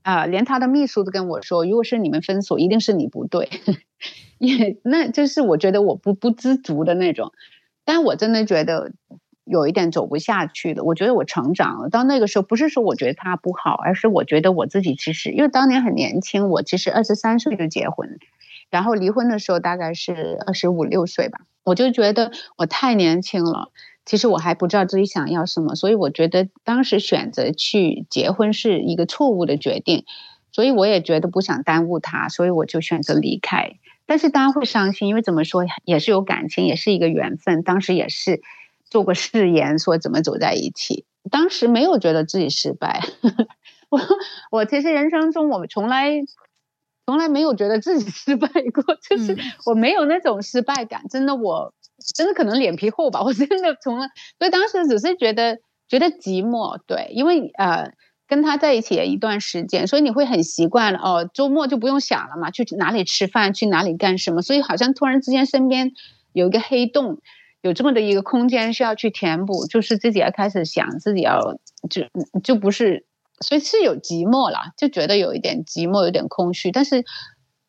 啊，连他的秘书都跟我说，如果是你们分手，一定是你不对，也那就是我觉得我不不知足的那种。但我真的觉得有一点走不下去了。我觉得我成长了。到那个时候，不是说我觉得他不好，而是我觉得我自己其实，因为当年很年轻，我其实二十三岁就结婚，然后离婚的时候大概是二十五六岁吧。我就觉得我太年轻了，其实我还不知道自己想要什么，所以我觉得当时选择去结婚是一个错误的决定。所以我也觉得不想耽误他，所以我就选择离开。但是大家会伤心，因为怎么说也是有感情，也是一个缘分。当时也是做过誓言，说怎么走在一起。当时没有觉得自己失败。我我其实人生中我从来从来没有觉得自己失败过，就是我没有那种失败感。真的，我真的可能脸皮厚吧。我真的从来，所以当时只是觉得觉得寂寞。对，因为呃。跟他在一起一段时间，所以你会很习惯了哦。周末就不用想了嘛，去哪里吃饭，去哪里干什么。所以好像突然之间身边有一个黑洞，有这么的一个空间需要去填补，就是自己要开始想，自己要就就不是，所以是有寂寞了，就觉得有一点寂寞，有点空虚，但是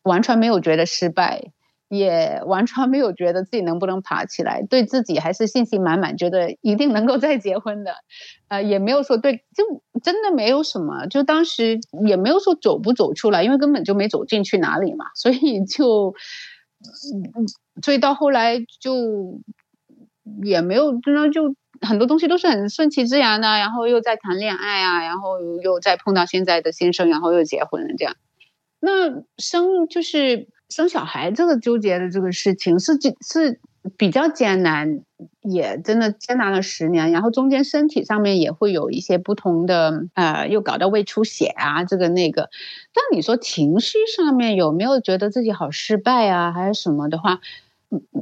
完全没有觉得失败。也完全没有觉得自己能不能爬起来，对自己还是信心满满，觉得一定能够再结婚的，呃，也没有说对，就真的没有什么，就当时也没有说走不走出来，因为根本就没走进去哪里嘛，所以就，所以到后来就也没有，真的就很多东西都是很顺其自然的，然后又在谈恋爱啊，然后又再碰到现在的先生，然后又结婚了这样，那生就是。生小孩这个纠结的这个事情是是比较艰难，也真的艰难了十年。然后中间身体上面也会有一些不同的，呃，又搞到胃出血啊，这个那个。但你说情绪上面有没有觉得自己好失败啊，还是什么的话，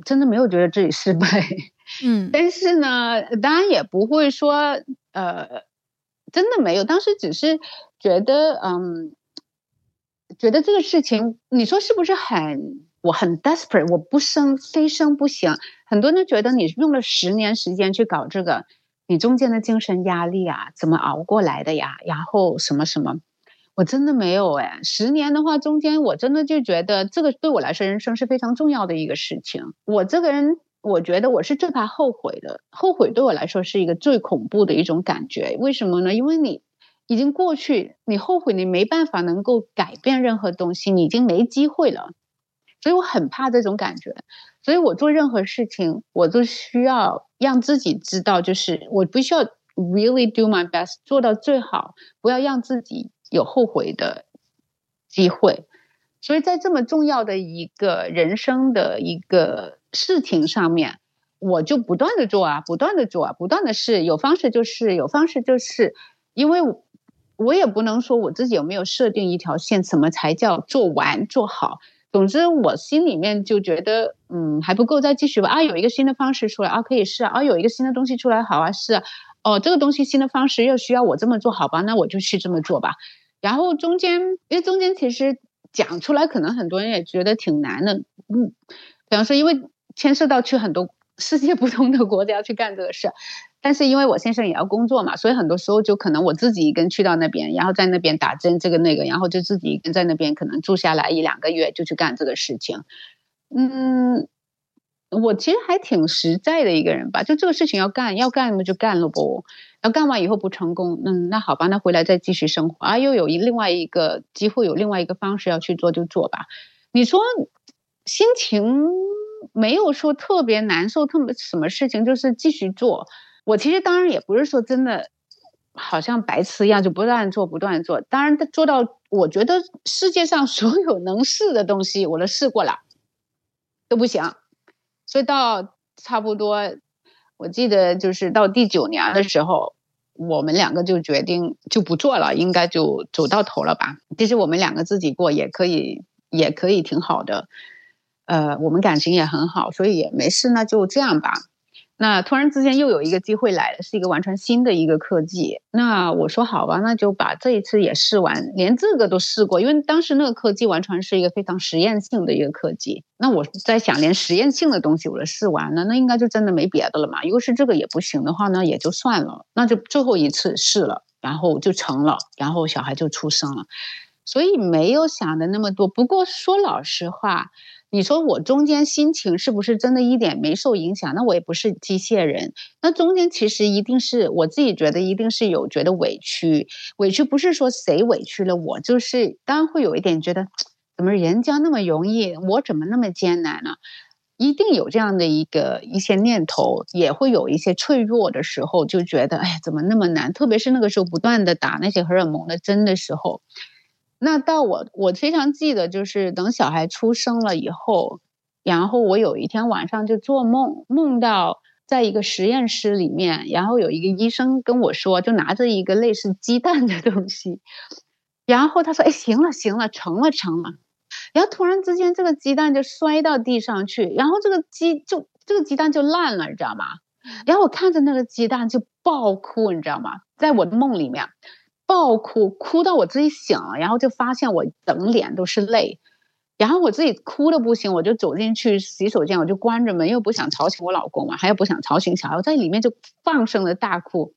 真的没有觉得自己失败。嗯，但是呢，当然也不会说，呃，真的没有。当时只是觉得，嗯。觉得这个事情，你说是不是很？我很 desperate，我不生非生不行。很多人觉得你用了十年时间去搞这个，你中间的精神压力啊，怎么熬过来的呀？然后什么什么，我真的没有哎。十年的话，中间我真的就觉得这个对我来说，人生是非常重要的一个事情。我这个人，我觉得我是最怕后悔的。后悔对我来说是一个最恐怖的一种感觉。为什么呢？因为你。已经过去，你后悔，你没办法能够改变任何东西，你已经没机会了。所以我很怕这种感觉，所以我做任何事情，我都需要让自己知道，就是我必须要 really do my best，做到最好，不要让自己有后悔的机会。所以在这么重要的一个人生的一个事情上面，我就不断的做啊，不断的做啊，不断的试，有方式就是，有方式就是，因为。我也不能说我自己有没有设定一条线，什么才叫做完做好。总之，我心里面就觉得，嗯，还不够，再继续吧。啊，有一个新的方式出来啊，可以试啊。有一个新的东西出来，好啊，是。哦，这个东西新的方式又需要我这么做，好吧，那我就去这么做吧。然后中间，因为中间其实讲出来，可能很多人也觉得挺难的。嗯，比方说，因为牵涉到去很多世界不同的国家去干这个事。但是因为我先生也要工作嘛，所以很多时候就可能我自己一个人去到那边，然后在那边打针这个那个，然后就自己一个人在那边可能住下来一两个月就去干这个事情。嗯，我其实还挺实在的一个人吧，就这个事情要干要干那么就干了不？要干完以后不成功，嗯，那好吧，那回来再继续生活啊，又有另外一个机会，有另外一个方式要去做就做吧。你说心情没有说特别难受，特别什么事情就是继续做。我其实当然也不是说真的，好像白痴一样就不断做不断做。当然做到，我觉得世界上 所有能试的东西我都试过了，都不行。所以到差不多，我记得就是到第九年的时候，我们两个就决定就不做了，应该就走到头了吧。其实我们两个自己过也可以，也可以挺好的。呃，我们感情也很好，所以也没事，那就这样吧。那突然之间又有一个机会来了，是一个完全新的一个科技。那我说好吧，那就把这一次也试完，连这个都试过，因为当时那个科技完全是一个非常实验性的一个科技。那我在想，连实验性的东西我都试完了，那应该就真的没别的了嘛？如果是这个也不行的话，那也就算了，那就最后一次试了，然后就成了，然后小孩就出生了。所以没有想的那么多。不过说老实话。你说我中间心情是不是真的一点没受影响？那我也不是机械人。那中间其实一定是我自己觉得一定是有觉得委屈，委屈不是说谁委屈了我，就是当然会有一点觉得，怎么人家那么容易，我怎么那么艰难呢？一定有这样的一个一些念头，也会有一些脆弱的时候，就觉得哎呀怎么那么难？特别是那个时候不断的打那些荷尔蒙的针的时候。那到我，我非常记得，就是等小孩出生了以后，然后我有一天晚上就做梦，梦到在一个实验室里面，然后有一个医生跟我说，就拿着一个类似鸡蛋的东西，然后他说：“哎，行了，行了，成了，成了。”然后突然之间，这个鸡蛋就摔到地上去，然后这个鸡就这个鸡蛋就烂了，你知道吗？然后我看着那个鸡蛋就爆哭，你知道吗？在我的梦里面。爆哭，哭到我自己醒了，然后就发现我整脸都是泪，然后我自己哭的不行，我就走进去洗手间，我就关着门，又不想吵醒我老公嘛，还有不想吵醒小孩，我在里面就放声的大哭，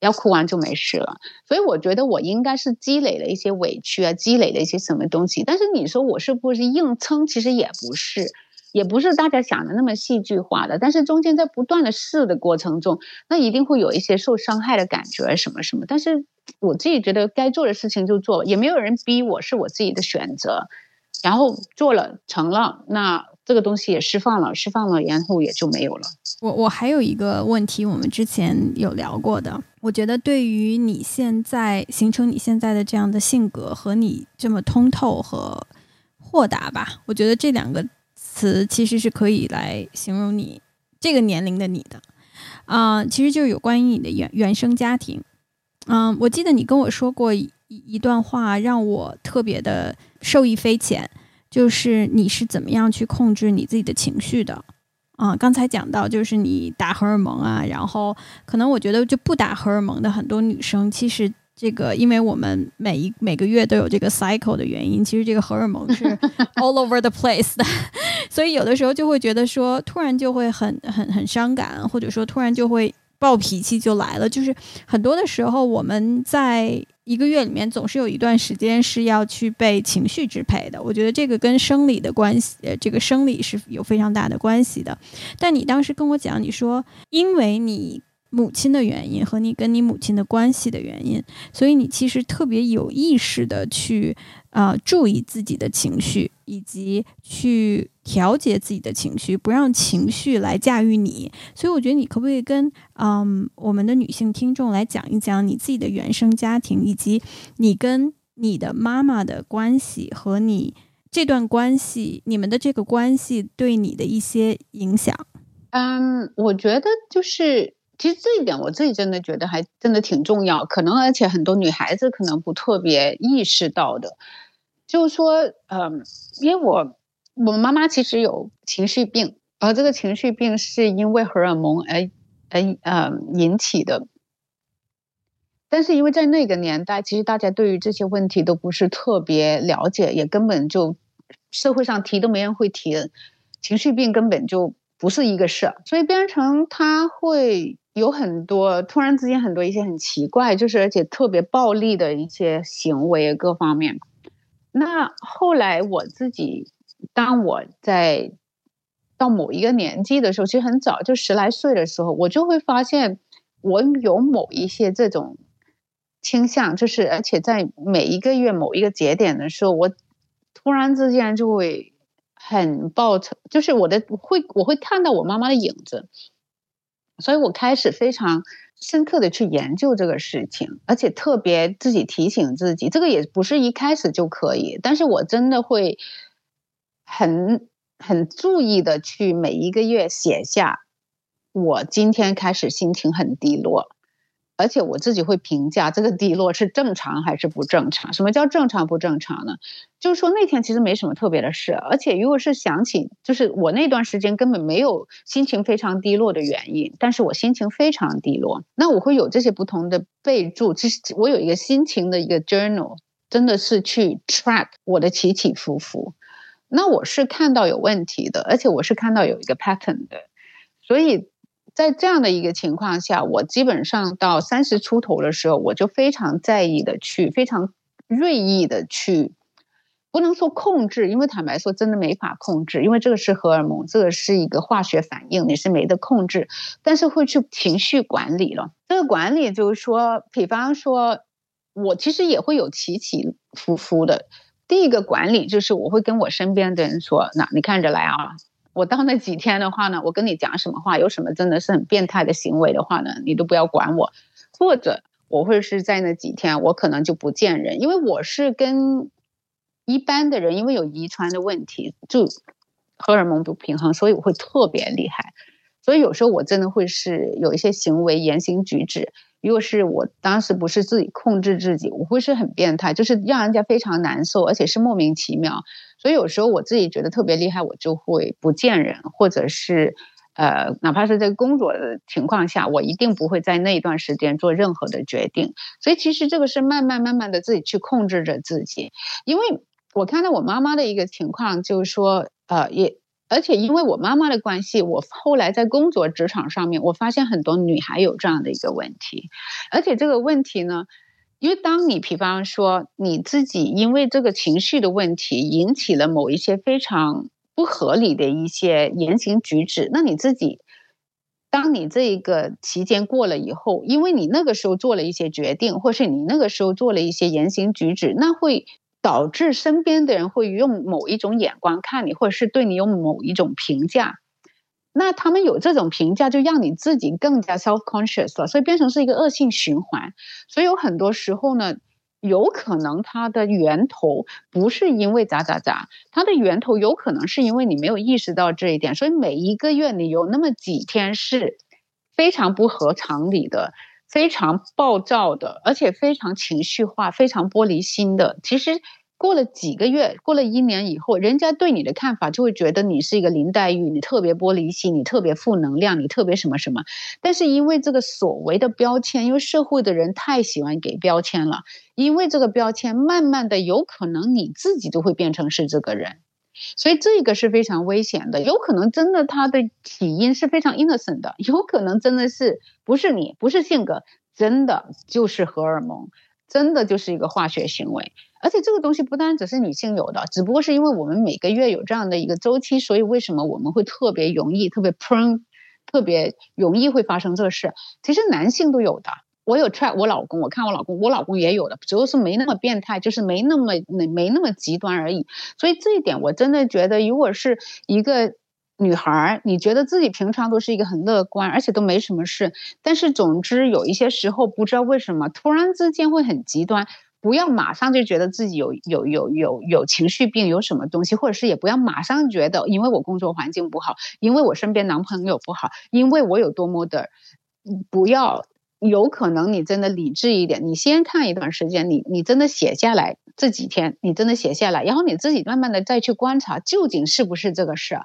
然后哭完就没事了。所以我觉得我应该是积累了一些委屈啊，积累了一些什么东西。但是你说我是不是硬撑？其实也不是，也不是大家想的那么戏剧化的。但是中间在不断的试的过程中，那一定会有一些受伤害的感觉什么什么，但是。我自己觉得该做的事情就做，也没有人逼我，是我自己的选择。然后做了成了，那这个东西也释放了，释放了，然后也就没有了。我我还有一个问题，我们之前有聊过的，我觉得对于你现在形成你现在的这样的性格和你这么通透和豁达吧，我觉得这两个词其实是可以来形容你这个年龄的你的。啊，其实就是有关于你的原原生家庭。嗯，我记得你跟我说过一一段话，让我特别的受益匪浅，就是你是怎么样去控制你自己的情绪的。啊，刚才讲到就是你打荷尔蒙啊，然后可能我觉得就不打荷尔蒙的很多女生，其实这个因为我们每一每个月都有这个 cycle 的原因，其实这个荷尔蒙是 all over the place 的，所以有的时候就会觉得说，突然就会很很很伤感，或者说突然就会。暴脾气就来了，就是很多的时候，我们在一个月里面总是有一段时间是要去被情绪支配的。我觉得这个跟生理的关系，呃，这个生理是有非常大的关系的。但你当时跟我讲，你说因为你母亲的原因和你跟你母亲的关系的原因，所以你其实特别有意识的去。啊，注意自己的情绪，以及去调节自己的情绪，不让情绪来驾驭你。所以，我觉得你可不可以跟嗯我们的女性听众来讲一讲你自己的原生家庭，以及你跟你的妈妈的关系和你这段关系，你们的这个关系对你的一些影响。嗯，我觉得就是。其实这一点我自己真的觉得还真的挺重要，可能而且很多女孩子可能不特别意识到的，就是说，嗯，因为我我妈妈其实有情绪病，而这个情绪病是因为荷尔蒙而而呃引起的，但是因为在那个年代，其实大家对于这些问题都不是特别了解，也根本就社会上提都没人会提，情绪病根本就不是一个事儿，所以变成他会。有很多突然之间很多一些很奇怪，就是而且特别暴力的一些行为各方面。那后来我自己，当我在到某一个年纪的时候，其实很早就十来岁的时候，我就会发现我有某一些这种倾向，就是而且在每一个月某一个节点的时候，我突然之间就会很暴躁，就是我的会我会看到我妈妈的影子。所以我开始非常深刻的去研究这个事情，而且特别自己提醒自己，这个也不是一开始就可以，但是我真的会很很注意的去每一个月写下，我今天开始心情很低落。而且我自己会评价这个低落是正常还是不正常？什么叫正常不正常呢？就是说那天其实没什么特别的事，而且如果是想起，就是我那段时间根本没有心情非常低落的原因，但是我心情非常低落，那我会有这些不同的备注。其实我有一个心情的一个 journal，真的是去 track 我的起起伏伏。那我是看到有问题的，而且我是看到有一个 pattern 的，所以。在这样的一个情况下，我基本上到三十出头的时候，我就非常在意的去，非常锐意的去，不能说控制，因为坦白说，真的没法控制，因为这个是荷尔蒙，这个是一个化学反应，你是没得控制。但是会去情绪管理了。这个管理就是说，比方说，我其实也会有起起伏伏的。第一个管理就是我会跟我身边的人说：“那你看着来啊。”我到那几天的话呢，我跟你讲什么话，有什么真的是很变态的行为的话呢，你都不要管我，或者我会是在那几天，我可能就不见人，因为我是跟一般的人，因为有遗传的问题，就荷尔蒙不平衡，所以我会特别厉害，所以有时候我真的会是有一些行为言行举止。如果是我当时不是自己控制自己，我会是很变态，就是让人家非常难受，而且是莫名其妙。所以有时候我自己觉得特别厉害，我就会不见人，或者是呃，哪怕是在工作的情况下，我一定不会在那一段时间做任何的决定。所以其实这个是慢慢慢慢的自己去控制着自己。因为我看到我妈妈的一个情况，就是说呃也。而且因为我妈妈的关系，我后来在工作职场上面，我发现很多女孩有这样的一个问题。而且这个问题呢，因为当你比方说你自己因为这个情绪的问题引起了某一些非常不合理的一些言行举止，那你自己，当你这一个期间过了以后，因为你那个时候做了一些决定，或是你那个时候做了一些言行举止，那会。导致身边的人会用某一种眼光看你，或者是对你有某一种评价，那他们有这种评价，就让你自己更加 self conscious 了，所以变成是一个恶性循环。所以有很多时候呢，有可能它的源头不是因为咋咋咋，它的源头有可能是因为你没有意识到这一点。所以每一个月你有那么几天是非常不合常理的。非常暴躁的，而且非常情绪化、非常玻璃心的。其实过了几个月，过了一年以后，人家对你的看法就会觉得你是一个林黛玉，你特别玻璃心，你特别负能量，你特别什么什么。但是因为这个所谓的标签，因为社会的人太喜欢给标签了，因为这个标签，慢慢的有可能你自己都会变成是这个人。所以这个是非常危险的，有可能真的它的起因是非常 innocent 的，有可能真的是不是你，不是性格，真的就是荷尔蒙，真的就是一个化学行为。而且这个东西不单只是女性有的，只不过是因为我们每个月有这样的一个周期，所以为什么我们会特别容易、特别 prone、特别容易会发生这个事？其实男性都有的。我有 try 我老公，我看我老公，我老公也有的，只不过是没那么变态，就是没那么没没那么极端而已。所以这一点我真的觉得，如果是一个女孩，你觉得自己平常都是一个很乐观，而且都没什么事，但是总之有一些时候不知道为什么突然之间会很极端，不要马上就觉得自己有有有有有情绪病，有什么东西，或者是也不要马上觉得，因为我工作环境不好，因为我身边男朋友不好，因为我有多么的，不要。有可能你真的理智一点，你先看一段时间，你你真的写下来这几天，你真的写下来，然后你自己慢慢的再去观察，究竟是不是这个事。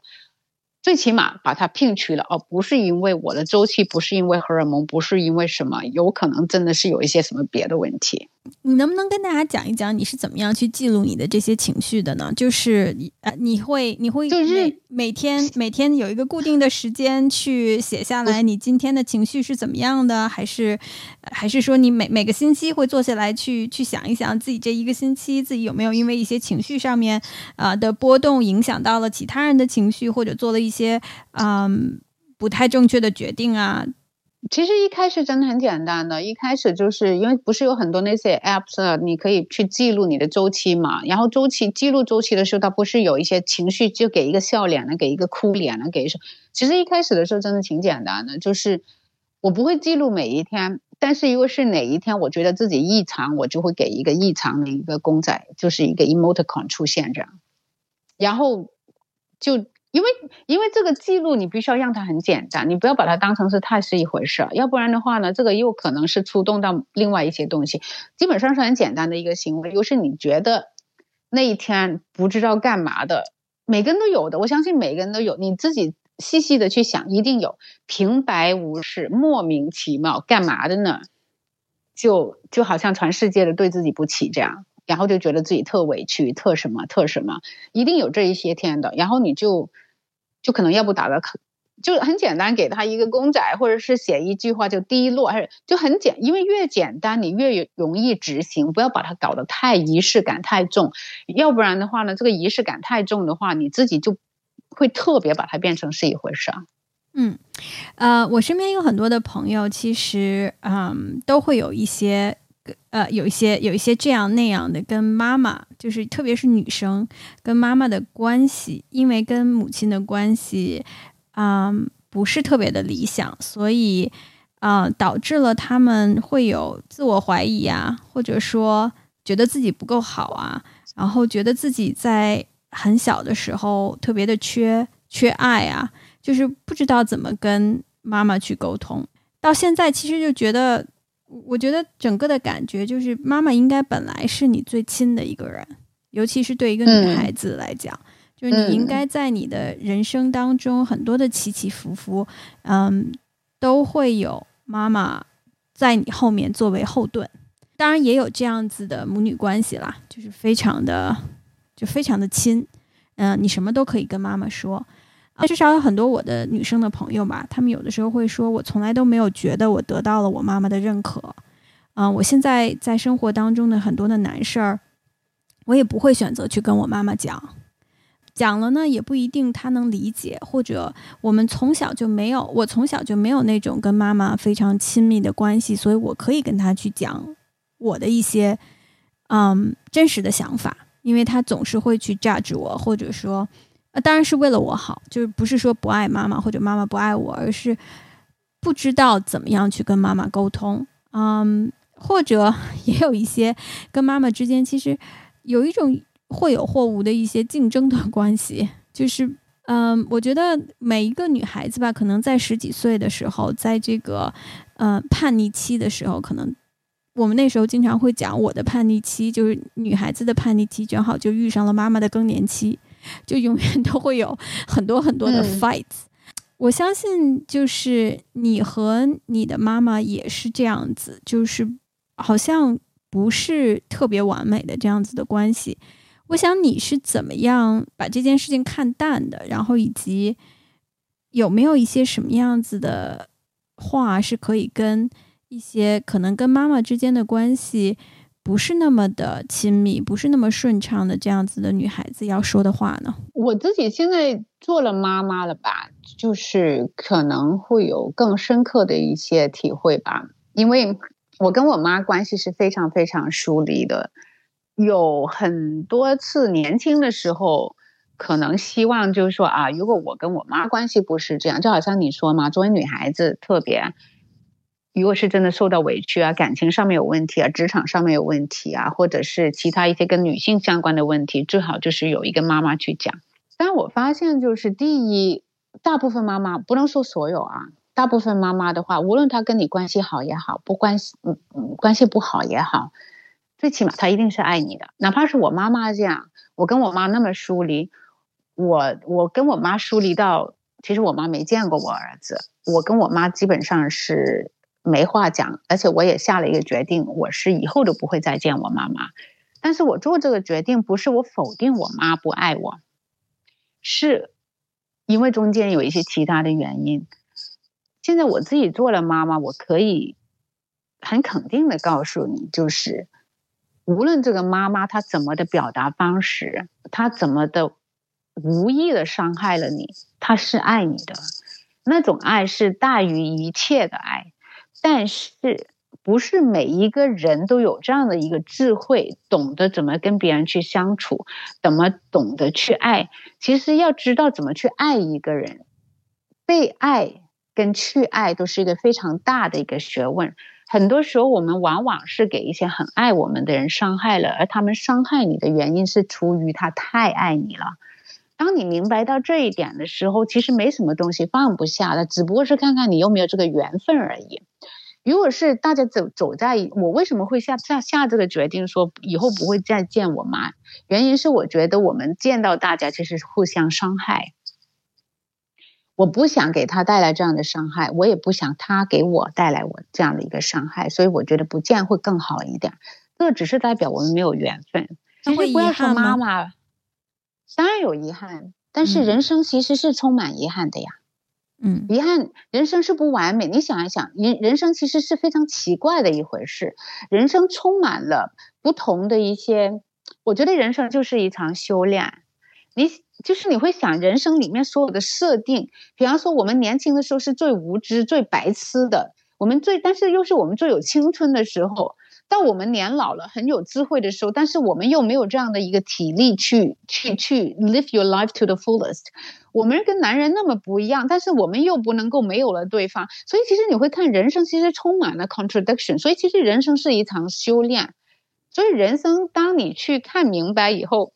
最起码把它聘去了哦，不是因为我的周期，不是因为荷尔蒙，不是因为什么，有可能真的是有一些什么别的问题。你能不能跟大家讲一讲你是怎么样去记录你的这些情绪的呢？就是呃，你会你会就是每天每天有一个固定的时间去写下来你今天的情绪是怎么样的，还是还是说你每每个星期会坐下来去去想一想自己这一个星期自己有没有因为一些情绪上面啊的波动影响到了其他人的情绪，或者做了一些嗯不太正确的决定啊？其实一开始真的很简单的，一开始就是因为不是有很多那些 apps，你可以去记录你的周期嘛。然后周期记录周期的时候，它不是有一些情绪，就给一个笑脸呢，给一个哭脸呢，给什？其实一开始的时候真的挺简单的，就是我不会记录每一天，但是如果是哪一天我觉得自己异常，我就会给一个异常的一个公仔，就是一个 emoticon 出现这样，然后就。因为因为这个记录你必须要让它很简单，你不要把它当成是太是一回事儿，要不然的话呢，这个又可能是触动到另外一些东西。基本上是很简单的一个行为，又是你觉得那一天不知道干嘛的，每个人都有的，我相信每个人都有。你自己细细的去想，一定有平白无事、莫名其妙干嘛的呢？就就好像全世界的对自己不起这样。然后就觉得自己特委屈，特什么特什么，一定有这一些天的。然后你就就可能要不打个，就很简单，给他一个公仔，或者是写一句话就低落，还是就很简，因为越简单你越容易执行，不要把它搞得太仪式感太重，要不然的话呢，这个仪式感太重的话，你自己就会特别把它变成是一回事。嗯，呃，我身边有很多的朋友，其实嗯都会有一些。呃，有一些有一些这样那样的，跟妈妈就是特别是女生跟妈妈的关系，因为跟母亲的关系啊不是特别的理想，所以啊导致了他们会有自我怀疑啊，或者说觉得自己不够好啊，然后觉得自己在很小的时候特别的缺缺爱啊，就是不知道怎么跟妈妈去沟通，到现在其实就觉得。我觉得整个的感觉就是，妈妈应该本来是你最亲的一个人，尤其是对一个女孩子来讲，就是你应该在你的人生当中很多的起起伏伏，嗯，都会有妈妈在你后面作为后盾。当然也有这样子的母女关系啦，就是非常的就非常的亲，嗯，你什么都可以跟妈妈说。至少有很多我的女生的朋友吧，他们有的时候会说，我从来都没有觉得我得到了我妈妈的认可。嗯，我现在在生活当中的很多的难事儿，我也不会选择去跟我妈妈讲，讲了呢也不一定她能理解，或者我们从小就没有，我从小就没有那种跟妈妈非常亲密的关系，所以我可以跟她去讲我的一些嗯真实的想法，因为她总是会去 judge 我，或者说。啊，当然是为了我好，就是不是说不爱妈妈或者妈妈不爱我，而是不知道怎么样去跟妈妈沟通。嗯，或者 也有一些跟妈妈之间其实有一种或有或无的一些竞争的关系。就是，嗯，我觉得每一个女孩子吧，可能在十几岁的时候，在这个呃叛逆期的时候，可能我们那时候经常会讲我的叛逆期，就是女孩子的叛逆期，正好就遇上了妈妈的更年期。就永远都会有很多很多的 fights，我相信就是你和你的妈妈也是这样子，就是好像不是特别完美的这样子的关系。我想你是怎么样把这件事情看淡的，然后以及有没有一些什么样子的话是可以跟一些可能跟妈妈之间的关系。不是那么的亲密，不是那么顺畅的这样子的女孩子要说的话呢？我自己现在做了妈妈了吧，就是可能会有更深刻的一些体会吧。因为我跟我妈关系是非常非常疏离的，有很多次年轻的时候，可能希望就是说啊，如果我跟我妈关系不是这样，就好像你说嘛，作为女孩子特别。如果是真的受到委屈啊，感情上面有问题啊，职场上面有问题啊，或者是其他一些跟女性相关的问题，最好就是有一个妈妈去讲。但我发现，就是第一，大部分妈妈不能说所有啊，大部分妈妈的话，无论她跟你关系好也好，不关系嗯嗯关系不好也好，最起码她一定是爱你的。哪怕是我妈妈这样，我跟我妈那么疏离，我我跟我妈疏离到，其实我妈没见过我儿子，我跟我妈基本上是。没话讲，而且我也下了一个决定，我是以后都不会再见我妈妈。但是我做这个决定不是我否定我妈不爱我，是因为中间有一些其他的原因。现在我自己做了妈妈，我可以很肯定的告诉你，就是无论这个妈妈她怎么的表达方式，她怎么的无意的伤害了你，她是爱你的，那种爱是大于一切的爱。但是不是每一个人都有这样的一个智慧，懂得怎么跟别人去相处，怎么懂得去爱。其实要知道怎么去爱一个人，被爱跟去爱都是一个非常大的一个学问。很多时候，我们往往是给一些很爱我们的人伤害了，而他们伤害你的原因是出于他太爱你了。当你明白到这一点的时候，其实没什么东西放不下的，只不过是看看你有没有这个缘分而已。如果是大家走走在，我为什么会下下下这个决定，说以后不会再见我妈？原因是我觉得我们见到大家其实是互相伤害。我不想给他带来这样的伤害，我也不想他给我带来我这样的一个伤害，所以我觉得不见会更好一点。这只是代表我们没有缘分。其实不要说妈妈，当然有遗憾，但是人生其实是充满遗憾的呀。嗯，遗憾，人生是不完美。你想一想，人人生其实是非常奇怪的一回事。人生充满了不同的一些，我觉得人生就是一场修炼。你就是你会想，人生里面所有的设定，比方说我们年轻的时候是最无知、最白痴的，我们最，但是又是我们最有青春的时候。到我们年老了，很有智慧的时候，但是我们又没有这样的一个体力去去去 live your life to the fullest。我们跟男人那么不一样，但是我们又不能够没有了对方。所以其实你会看人生，其实充满了 contradiction。所以其实人生是一场修炼。所以人生，当你去看明白以后，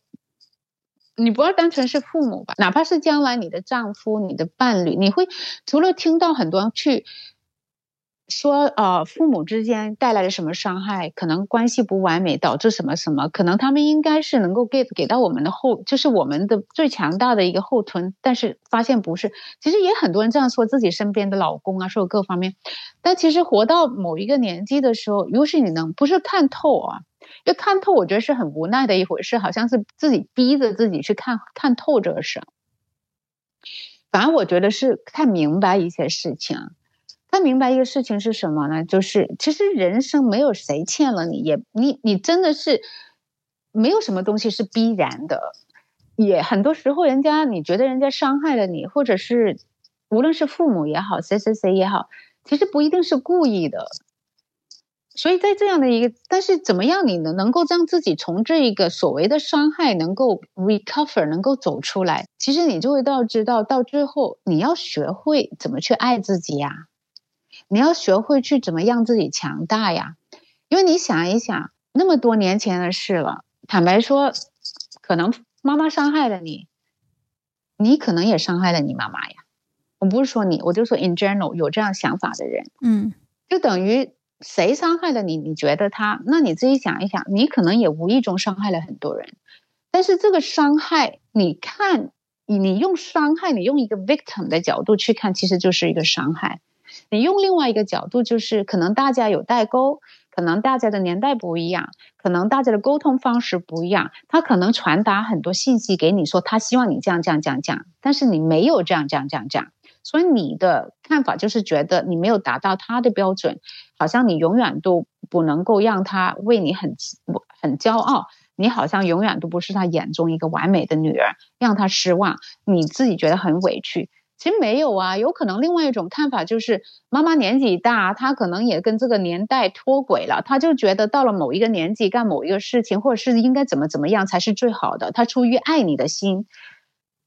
你不要单纯是父母吧，哪怕是将来你的丈夫、你的伴侣，你会除了听到很多去。说呃，父母之间带来了什么伤害？可能关系不完美导致什么什么？可能他们应该是能够给给到我们的后，就是我们的最强大的一个后盾。但是发现不是，其实也很多人这样说自己身边的老公啊，说各方面。但其实活到某一个年纪的时候，如果是你能不是看透啊，要看透我觉得是很无奈的一回事，好像是自己逼着自己去看看透这个事。反正我觉得是看明白一些事情。他明白一个事情是什么呢？就是其实人生没有谁欠了你，也你你真的是没有什么东西是必然的，也很多时候人家你觉得人家伤害了你，或者是无论是父母也好，谁谁谁也好，其实不一定是故意的。所以在这样的一个，但是怎么样你能能够让自己从这一个所谓的伤害能够 recover，能够走出来，其实你就会到知道到最后你要学会怎么去爱自己呀。你要学会去怎么让自己强大呀？因为你想一想，那么多年前的事了。坦白说，可能妈妈伤害了你，你可能也伤害了你妈妈呀。我不是说你，我就说 in general 有这样想法的人，嗯，就等于谁伤害了你？你觉得他？那你自己想一想，你可能也无意中伤害了很多人。但是这个伤害，你看，你用伤害，你用一个 victim 的角度去看，其实就是一个伤害。你用另外一个角度，就是可能大家有代沟，可能大家的年代不一样，可能大家的沟通方式不一样，他可能传达很多信息给你，说他希望你这样这样这样这样，但是你没有这样这样这样这样，所以你的看法就是觉得你没有达到他的标准，好像你永远都不能够让他为你很很骄傲，你好像永远都不是他眼中一个完美的女儿，让他失望，你自己觉得很委屈。其实没有啊，有可能另外一种看法就是，妈妈年纪大，她可能也跟这个年代脱轨了，她就觉得到了某一个年纪干某一个事情，或者是应该怎么怎么样才是最好的。她出于爱你的心，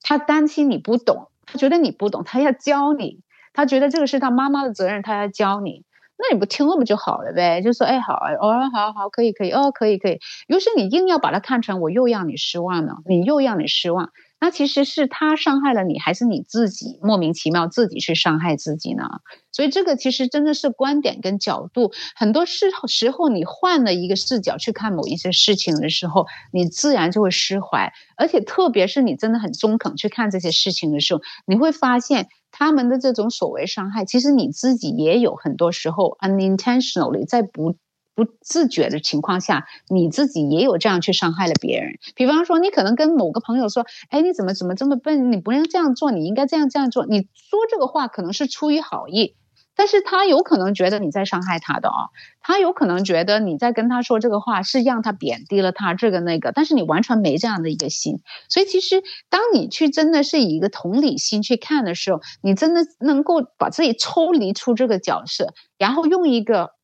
她担心你不懂，她觉得你不懂，她要教你，她觉得这个是她妈妈的责任，她要教你。那你不听了不就好了呗？就说哎好，哦好好可以可以哦可以可以。于是你硬要把它看成我又让你失望了，你又让你失望。那其实是他伤害了你，还是你自己莫名其妙自己去伤害自己呢？所以这个其实真的是观点跟角度，很多时时候你换了一个视角去看某一些事情的时候，你自然就会释怀。而且特别是你真的很中肯去看这些事情的时候，你会发现他们的这种所谓伤害，其实你自己也有很多时候 unintentionally 在不。不自觉的情况下，你自己也有这样去伤害了别人。比方说，你可能跟某个朋友说：“哎，你怎么怎么这么笨？你不能这样做，你应该这样这样做。”你说这个话可能是出于好意，但是他有可能觉得你在伤害他的哦，他有可能觉得你在跟他说这个话是让他贬低了他这个那个，但是你完全没这样的一个心。所以，其实当你去真的是以一个同理心去看的时候，你真的能够把自己抽离出这个角色，然后用一个。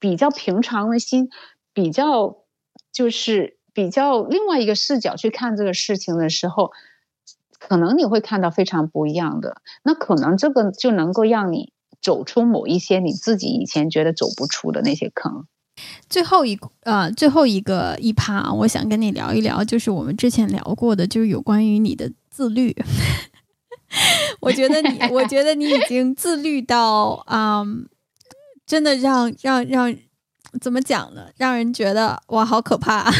比较平常的心，比较就是比较另外一个视角去看这个事情的时候，可能你会看到非常不一样的。那可能这个就能够让你走出某一些你自己以前觉得走不出的那些坑。最后一呃，最后一个一趴啊，我想跟你聊一聊，就是我们之前聊过的，就是有关于你的自律。我觉得你，我觉得你已经自律到，嗯，真的让让让，怎么讲呢？让人觉得哇，好可怕。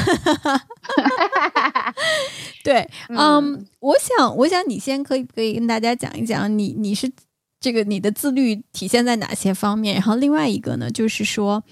对，嗯，我想，我想你先可以可以跟大家讲一讲，你你是这个你的自律体现在哪些方面？然后另外一个呢，就是说。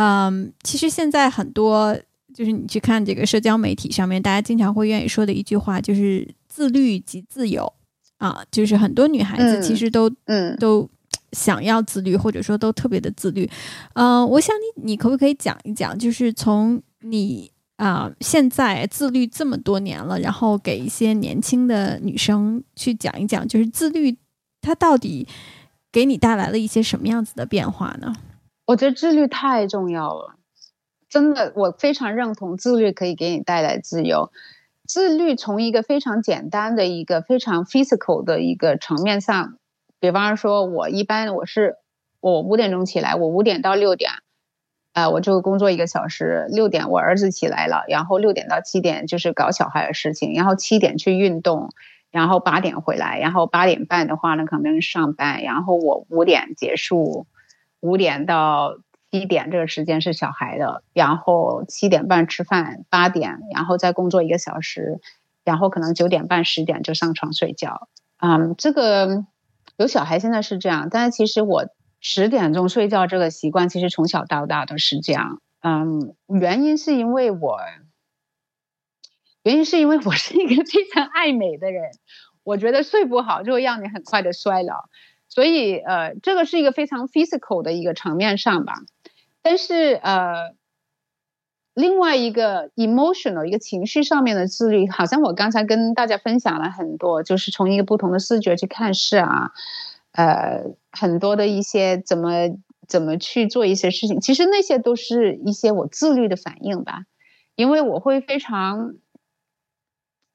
嗯，其实现在很多就是你去看这个社交媒体上面，大家经常会愿意说的一句话，就是自律即自由啊。就是很多女孩子其实都嗯都想要自律，或者说都特别的自律。嗯，我想你你可不可以讲一讲，就是从你啊现在自律这么多年了，然后给一些年轻的女生去讲一讲，就是自律它到底给你带来了一些什么样子的变化呢？我觉得自律太重要了，真的，我非常认同自律可以给你带来自由。自律从一个非常简单的一个非常 physical 的一个层面上，比方说，我一般我是我五点钟起来，我五点到六点，呃，我就工作一个小时。六点我儿子起来了，然后六点到七点就是搞小孩的事情，然后七点去运动，然后八点回来，然后八点半的话呢可能上班，然后我五点结束。五点到七点这个时间是小孩的，然后七点半吃饭，八点然后再工作一个小时，然后可能九点半十点就上床睡觉。嗯，这个有小孩现在是这样，但是其实我十点钟睡觉这个习惯其实从小到大都是这样。嗯，原因是因为我，原因是因为我是一个非常爱美的人，我觉得睡不好就会让你很快的衰老。所以，呃，这个是一个非常 physical 的一个层面上吧，但是，呃，另外一个 emotional 一个情绪上面的自律，好像我刚才跟大家分享了很多，就是从一个不同的视觉去看事啊，呃，很多的一些怎么怎么去做一些事情，其实那些都是一些我自律的反应吧，因为我会非常，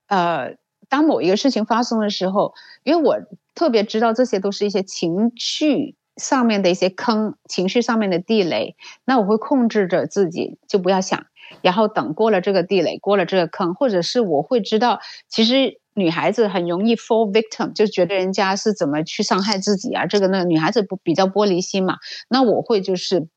呃。当某一个事情发生的时候，因为我特别知道这些都是一些情绪上面的一些坑，情绪上面的地雷，那我会控制着自己，就不要想，然后等过了这个地雷，过了这个坑，或者是我会知道，其实女孩子很容易 fall victim，就觉得人家是怎么去伤害自己啊，这个那个女孩子不比较玻璃心嘛，那我会就是。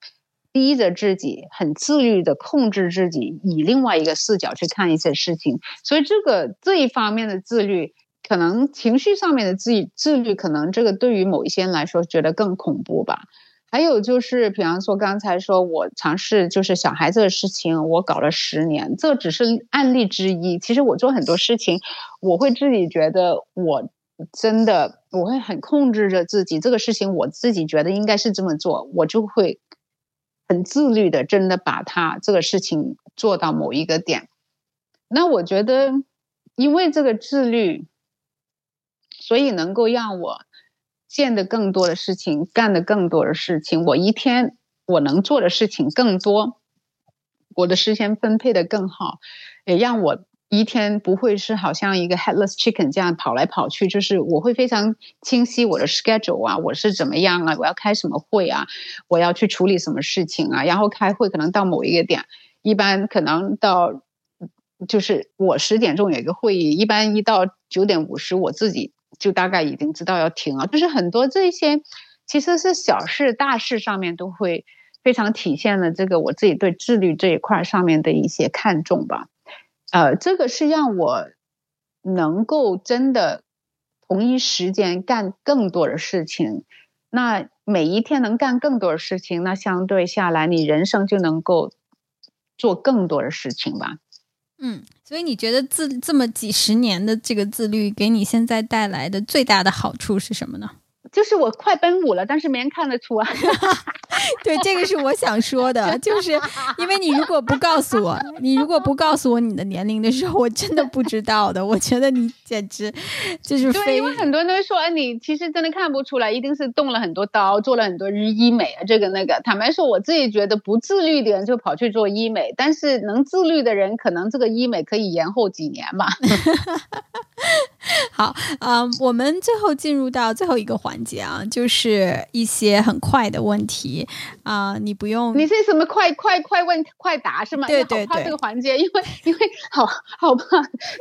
逼着自己很自律的控制自己，以另外一个视角去看一些事情，所以这个这一方面的自律，可能情绪上面的自自律，可能这个对于某一些人来说觉得更恐怖吧。还有就是，比方说刚才说我尝试就是小孩子的事情，我搞了十年，这只是案例之一。其实我做很多事情，我会自己觉得我真的我会很控制着自己，这个事情我自己觉得应该是这么做，我就会。很自律的，真的把它这个事情做到某一个点。那我觉得，因为这个自律，所以能够让我见的更多的事情，干的更多的事情。我一天我能做的事情更多，我的时间分配的更好，也让我。一天不会是好像一个 headless chicken 这样跑来跑去，就是我会非常清晰我的 schedule 啊，我是怎么样啊，我要开什么会啊，我要去处理什么事情啊，然后开会可能到某一个点，一般可能到就是我十点钟有一个会议，一般一到九点五十，我自己就大概已经知道要停了，就是很多这些其实是小事大事上面都会非常体现了这个我自己对自律这一块上面的一些看重吧。呃，这个是让我能够真的同一时间干更多的事情。那每一天能干更多的事情，那相对下来，你人生就能够做更多的事情吧。嗯，所以你觉得自这么几十年的这个自律，给你现在带来的最大的好处是什么呢？就是我快奔五了，但是没人看得出啊。对，这个是我想说的，就是因为你如果不告诉我，你如果不告诉我你的年龄的时候，我真的不知道的。我觉得你简直就是对，因为很多人都说，哎，你其实真的看不出来，一定是动了很多刀，做了很多日医美啊，这个那个。坦白说，我自己觉得不自律的人就跑去做医美，但是能自律的人，可能这个医美可以延后几年吧。好，嗯，我们最后进入到最后一个环节啊，就是一些很快的问题啊，你不用，你是什么快快快问快答是吗？对对对，这个环节，因为因为好好吧，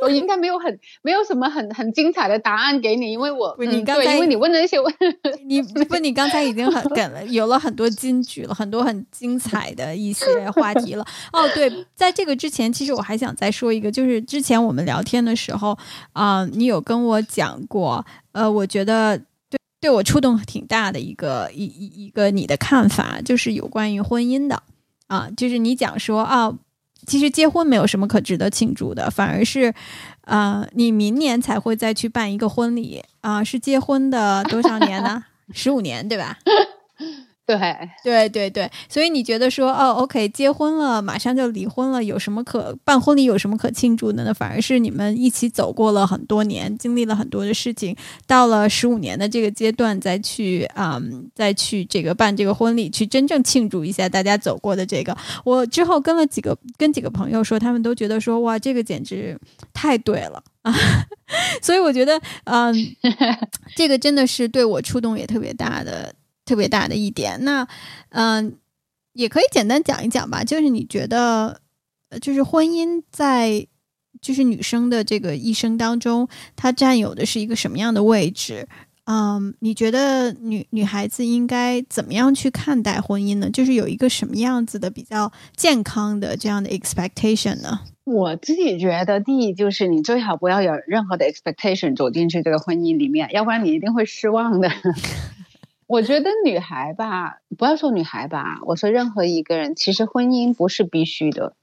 我应该没有很没有什么很很精彩的答案给你，因为我你刚才因为你问的那些问，你不你刚才已经很梗了有了很多金句了，很多很精彩的一些话题了。哦，对，在这个之前，其实我还想再说一个，就是之前我们聊天的时候啊，你有跟我讲过，呃，我觉得对对我触动挺大的一个一一一个你的看法，就是有关于婚姻的啊，就是你讲说啊，其实结婚没有什么可值得庆祝的，反而是呃，你明年才会再去办一个婚礼啊，是结婚的多少年呢？十五年，对吧？对对对对，所以你觉得说哦，OK，结婚了马上就离婚了，有什么可办婚礼有什么可庆祝的呢？反而是你们一起走过了很多年，经历了很多的事情，到了十五年的这个阶段再去啊，再去这个办这个婚礼，去真正庆祝一下大家走过的这个。我之后跟了几个跟几个朋友说，他们都觉得说哇，这个简直太对了啊！所以我觉得嗯，这个真的是对我触动也特别大的。特别大的一点，那嗯，也可以简单讲一讲吧。就是你觉得，就是婚姻在就是女生的这个一生当中，它占有的是一个什么样的位置？嗯，你觉得女女孩子应该怎么样去看待婚姻呢？就是有一个什么样子的比较健康的这样的 expectation 呢？我自己觉得，第一就是你最好不要有任何的 expectation 走进去这个婚姻里面，要不然你一定会失望的。我觉得女孩吧，不要说女孩吧，我说任何一个人，其实婚姻不是必须的，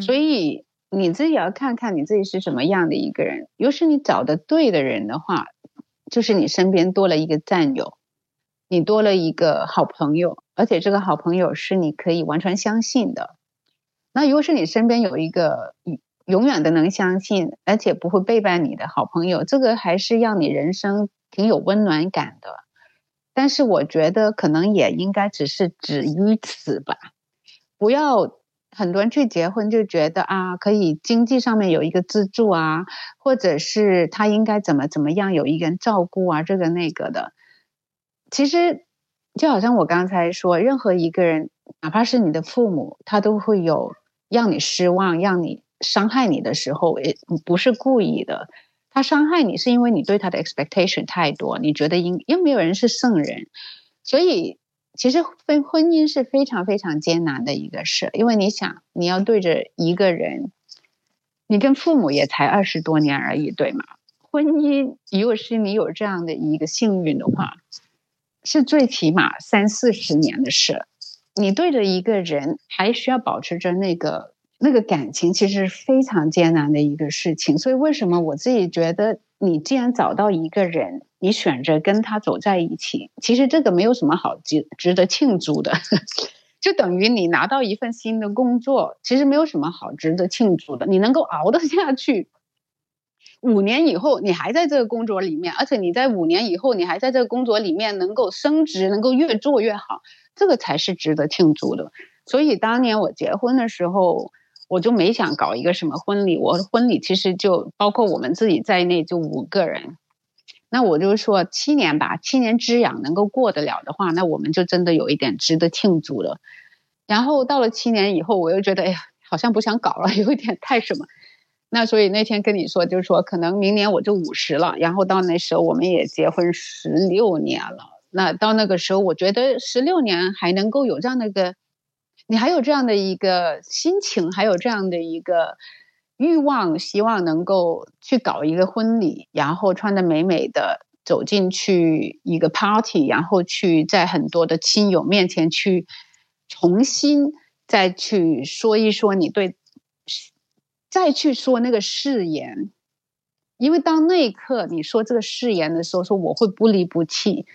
所以你自己要看看你自己是什么样的一个人。要是你找的对的人的话，就是你身边多了一个战友，你多了一个好朋友，而且这个好朋友是你可以完全相信的。那如果是你身边有一个永远的能相信，而且不会背叛你的好朋友，这个还是让你人生挺有温暖感的。但是我觉得可能也应该只是止于此吧，不要很多人去结婚就觉得啊，可以经济上面有一个资助啊，或者是他应该怎么怎么样有一个人照顾啊，这个那个的。其实就好像我刚才说，任何一个人，哪怕是你的父母，他都会有让你失望、让你伤害你的时候，也不是故意的。他伤害你是因为你对他的 expectation 太多，你觉得因又没有人是圣人，所以其实婚婚姻是非常非常艰难的一个事，因为你想你要对着一个人，你跟父母也才二十多年而已，对吗？婚姻如果是你有这样的一个幸运的话，是最起码三四十年的事，你对着一个人还需要保持着那个。那个感情其实是非常艰难的一个事情，所以为什么我自己觉得，你既然找到一个人，你选择跟他走在一起，其实这个没有什么好值值得庆祝的，就等于你拿到一份新的工作，其实没有什么好值得庆祝的。你能够熬得下去，五年以后你还在这个工作里面，而且你在五年以后你还在这个工作里面能够升职，能够越做越好，这个才是值得庆祝的。所以当年我结婚的时候。我就没想搞一个什么婚礼，我婚礼其实就包括我们自己在内，就五个人。那我就说七年吧，七年之痒能够过得了的话，那我们就真的有一点值得庆祝了。然后到了七年以后，我又觉得，哎呀，好像不想搞了，有一点太什么。那所以那天跟你说，就是说可能明年我就五十了，然后到那时候我们也结婚十六年了。那到那个时候，我觉得十六年还能够有这样的一个。你还有这样的一个心情，还有这样的一个欲望，希望能够去搞一个婚礼，然后穿的美美的走进去一个 party，然后去在很多的亲友面前去重新再去说一说你对，再去说那个誓言，因为当那一刻你说这个誓言的时候，说我会不离不弃。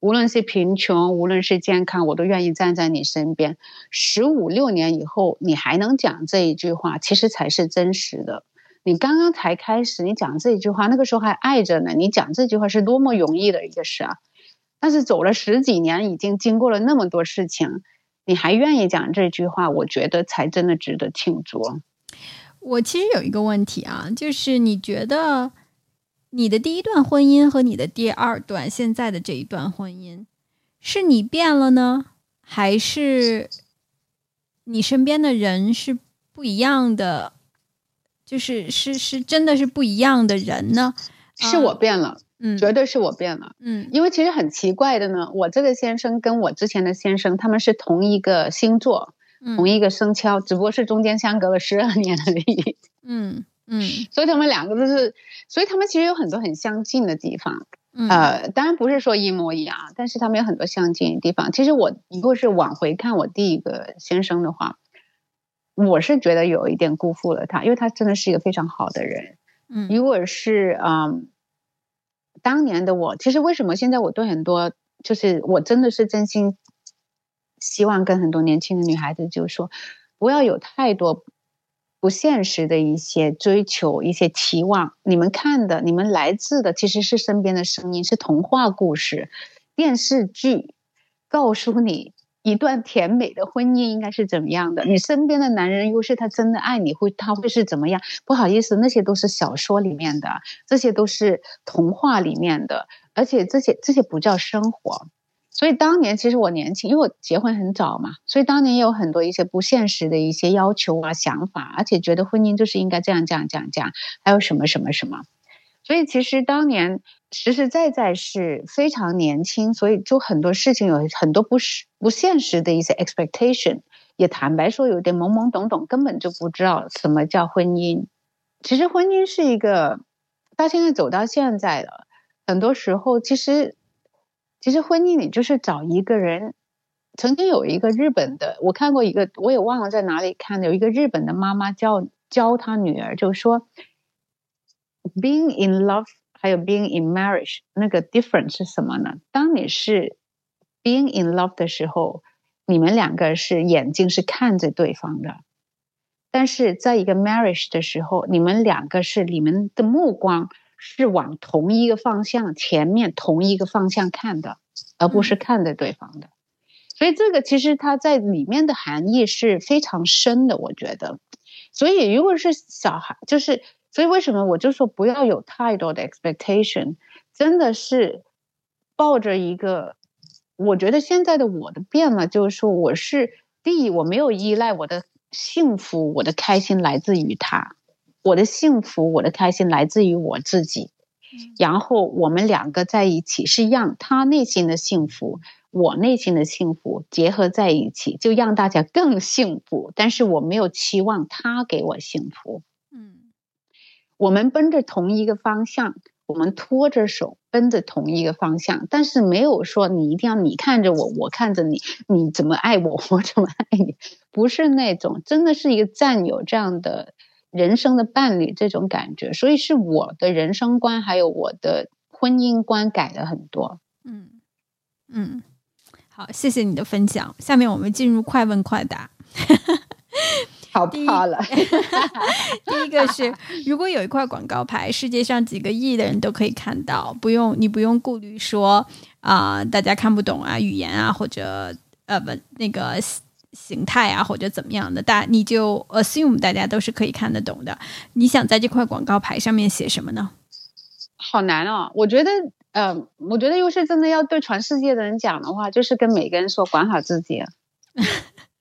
无论是贫穷，无论是健康，我都愿意站在你身边。十五六年以后，你还能讲这一句话，其实才是真实的。你刚刚才开始，你讲这一句话，那个时候还爱着呢。你讲这句话是多么容易的一个事啊！但是走了十几年，已经经过了那么多事情，你还愿意讲这句话，我觉得才真的值得庆祝。我其实有一个问题啊，就是你觉得？你的第一段婚姻和你的第二段现在的这一段婚姻，是你变了呢，还是你身边的人是不一样的？就是是是真的是不一样的人呢？是我变了，嗯，绝对是我变了，嗯，因为其实很奇怪的呢，我这个先生跟我之前的先生，他们是同一个星座，同一个生肖，只不过是中间相隔了十二年而已，嗯嗯，所以他们两个都是，所以他们其实有很多很相近的地方，嗯呃，当然不是说一模一样，但是他们有很多相近的地方。其实我如果是往回看我第一个先生的话，我是觉得有一点辜负了他，因为他真的是一个非常好的人。嗯如果是嗯，当年的我，其实为什么现在我对很多，就是我真的是真心希望跟很多年轻的女孩子，就是说，不要有太多不现实的一些追求、一些期望。你们看的，你们来自的，其实是身边的声音，是童话故事、电视剧，告诉你。一段甜美的婚姻应该是怎么样的？你身边的男人，又是他真的爱你，会他会是怎么样？不好意思，那些都是小说里面的，这些都是童话里面的，而且这些这些不叫生活。所以当年其实我年轻，因为我结婚很早嘛，所以当年也有很多一些不现实的一些要求啊、想法，而且觉得婚姻就是应该这样、这样、这样、这样，还有什么什么什么。所以其实当年实实在在是非常年轻，所以就很多事情有很多不实不现实的一些 expectation，也坦白说有点懵懵懂懂，根本就不知道什么叫婚姻。其实婚姻是一个，到现在走到现在了，很多时候其实其实婚姻你就是找一个人。曾经有一个日本的，我看过一个，我也忘了在哪里看的，有一个日本的妈妈教教她女儿，就说。Being in love 还有 being in marriage 那个 difference 是什么呢？当你是 being in love 的时候，你们两个是眼睛是看着对方的；但是在一个 marriage 的时候，你们两个是你们的目光是往同一个方向、前面同一个方向看的，而不是看着对方的。所以这个其实它在里面的含义是非常深的，我觉得。所以如果是小孩，就是。所以为什么我就说不要有太多的 expectation？真的是抱着一个，我觉得现在的我的变了，就是说我是第一，我没有依赖我的幸福，我的开心来自于他，我的幸福，我的开心来自于我自己。然后我们两个在一起，是让他内心的幸福，我内心的幸福结合在一起，就让大家更幸福。但是我没有期望他给我幸福。嗯我们奔着同一个方向，我们拖着手奔着同一个方向，但是没有说你一定要你看着我，我看着你，你怎么爱我，我怎么爱你，不是那种，真的是一个战友这样的人生的伴侣这种感觉，所以是我的人生观还有我的婚姻观改了很多。嗯嗯，好，谢谢你的分享。下面我们进入快问快答。好怕了。第一个是，如果有一块广告牌，世界上几个亿的人都可以看到，不用你不用顾虑说啊，大家看不懂啊，语言啊，或者呃不那个形态啊，或者怎么样的，大你就 assume 大家都是可以看得懂的。你想在这块广告牌上面写什么呢？好难哦，我觉得，呃，我觉得又是真的要对全世界的人讲的话，就是跟每个人说，管好自己。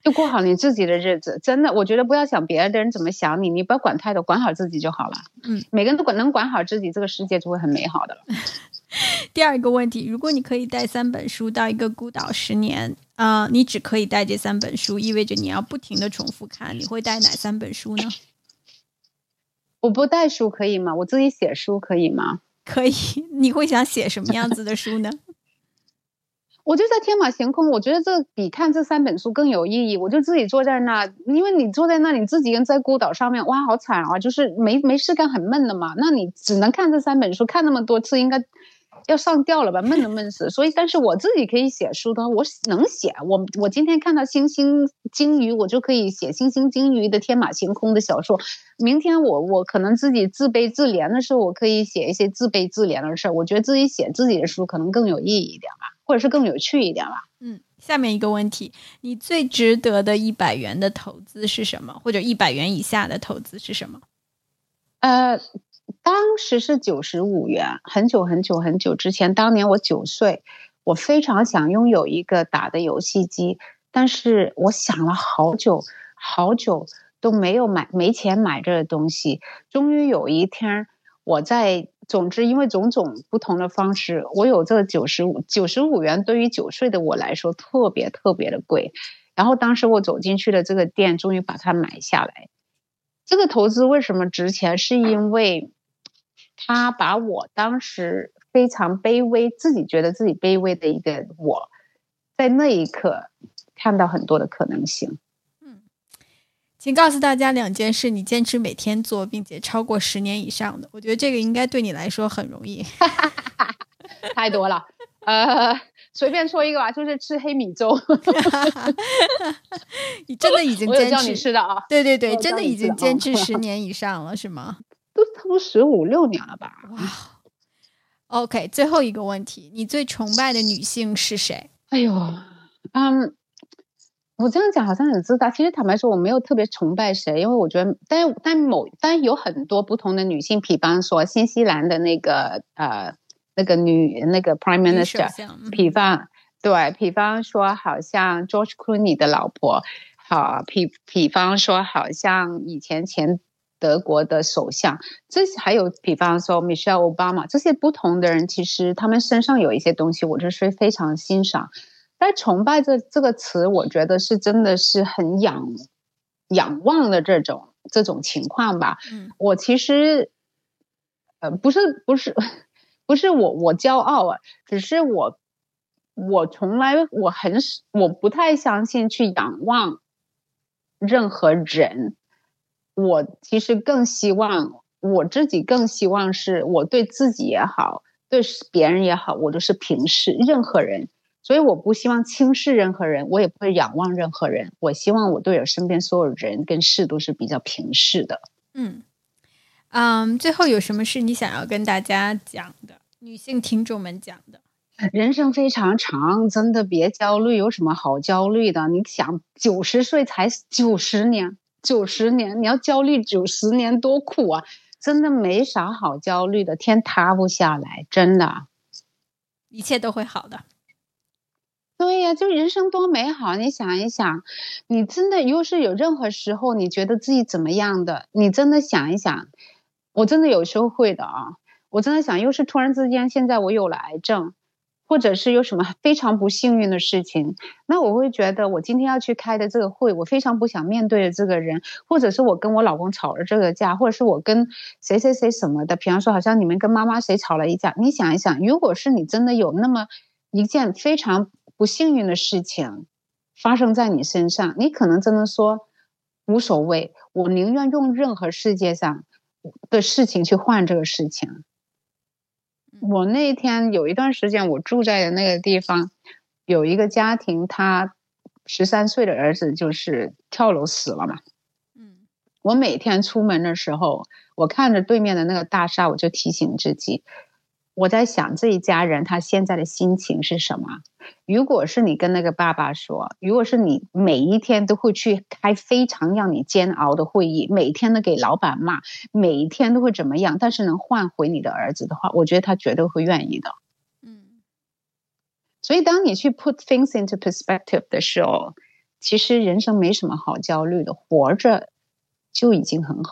就过好你自己的日子，真的，我觉得不要想别人的人怎么想你，你不要管太多，管好自己就好了。嗯，每个人都管能管好自己，这个世界就会很美好的了。第二个问题，如果你可以带三本书到一个孤岛十年，啊，你只可以带这三本书，意味着你要不停的重复看，你会带哪三本书呢？我不带书可以吗？我自己写书可以吗？可以。你会想写什么样子的书呢？我就在天马行空，我觉得这比看这三本书更有意义。我就自己坐在那，因为你坐在那，你自己跟在孤岛上面，哇，好惨啊！就是没没事干，很闷的嘛。那你只能看这三本书，看那么多次，应该要上吊了吧？闷都闷死。所以，但是我自己可以写书的，我能写。我我今天看到星星鲸鱼，我就可以写星星鲸鱼的天马行空的小说。明天我我可能自己自卑自怜的时候，我可以写一些自卑自怜的事儿。我觉得自己写自己的书可能更有意义一点吧。或者是更有趣一点吧。嗯，下面一个问题，你最值得的一百元的投资是什么？或者一百元以下的投资是什么？呃，当时是九十五元，很久很久很久之前。当年我九岁，我非常想拥有一个打的游戏机，但是我想了好久好久都没有买，没钱买这个东西。终于有一天，我在，总之因为种种不同的方式，我有这九十五九十五元，对于九岁的我来说特别特别的贵。然后当时我走进去的这个店，终于把它买下来。这个投资为什么值钱？是因为。他把我当时非常卑微，自己觉得自己卑微的一个我，在那一刻看到很多的可能性。嗯，请告诉大家两件事，你坚持每天做，并且超过十年以上的。我觉得这个应该对你来说很容易。太多了，呃，随便说一个吧，就是吃黑米粥。你真的已经坚持吃的啊？对对对，真的已经坚持十年以上了，是吗？都差不多十五六年了吧？哇！OK，最后一个问题，你最崇拜的女性是谁？哎呦，嗯，我这样讲好像很自大。其实坦白说，我没有特别崇拜谁，因为我觉得，但但某但有很多不同的女性，比方说新西兰的那个呃那个女那个 Prime Minister，比方对，比方说好像 George Clooney 的老婆，好比比方说好像以前前。德国的首相，这还有比方说 Michelle Obama 这些不同的人，其实他们身上有一些东西，我就是非常欣赏。但崇拜这这个词，我觉得是真的是很仰仰望的这种这种情况吧。嗯，我其实呃不是不是不是我我骄傲啊，只是我我从来我很我不太相信去仰望任何人。我其实更希望我自己更希望是我对自己也好，对别人也好，我都是平视任何人，所以我不希望轻视任何人，我也不会仰望任何人。我希望我对我身边所有人跟事都是比较平视的。嗯嗯，最后有什么是你想要跟大家讲的？女性听众们讲的，人生非常长，真的别焦虑，有什么好焦虑的？你想九十岁才九十年。九十年，你要焦虑九十年多苦啊！真的没啥好焦虑的，天塌不下来，真的，一切都会好的。对呀，就人生多美好！你想一想，你真的又是有任何时候你觉得自己怎么样的，你真的想一想，我真的有时候会的啊！我真的想，又是突然之间，现在我有了癌症。或者是有什么非常不幸运的事情，那我会觉得我今天要去开的这个会，我非常不想面对的这个人，或者是我跟我老公吵了这个架，或者是我跟谁谁谁什么的，比方说好像你们跟妈妈谁吵了一架，你想一想，如果是你真的有那么一件非常不幸运的事情发生在你身上，你可能真的说无所谓，我宁愿用任何世界上的事情去换这个事情。我那天有一段时间，我住在的那个地方，有一个家庭，他十三岁的儿子就是跳楼死了嘛。嗯，我每天出门的时候，我看着对面的那个大厦，我就提醒自己。我在想这一家人他现在的心情是什么？如果是你跟那个爸爸说，如果是你每一天都会去开非常让你煎熬的会议，每天都给老板骂，每一天都会怎么样，但是能换回你的儿子的话，我觉得他绝对会愿意的。嗯，所以当你去 put things into perspective 的时候，其实人生没什么好焦虑的，活着就已经很好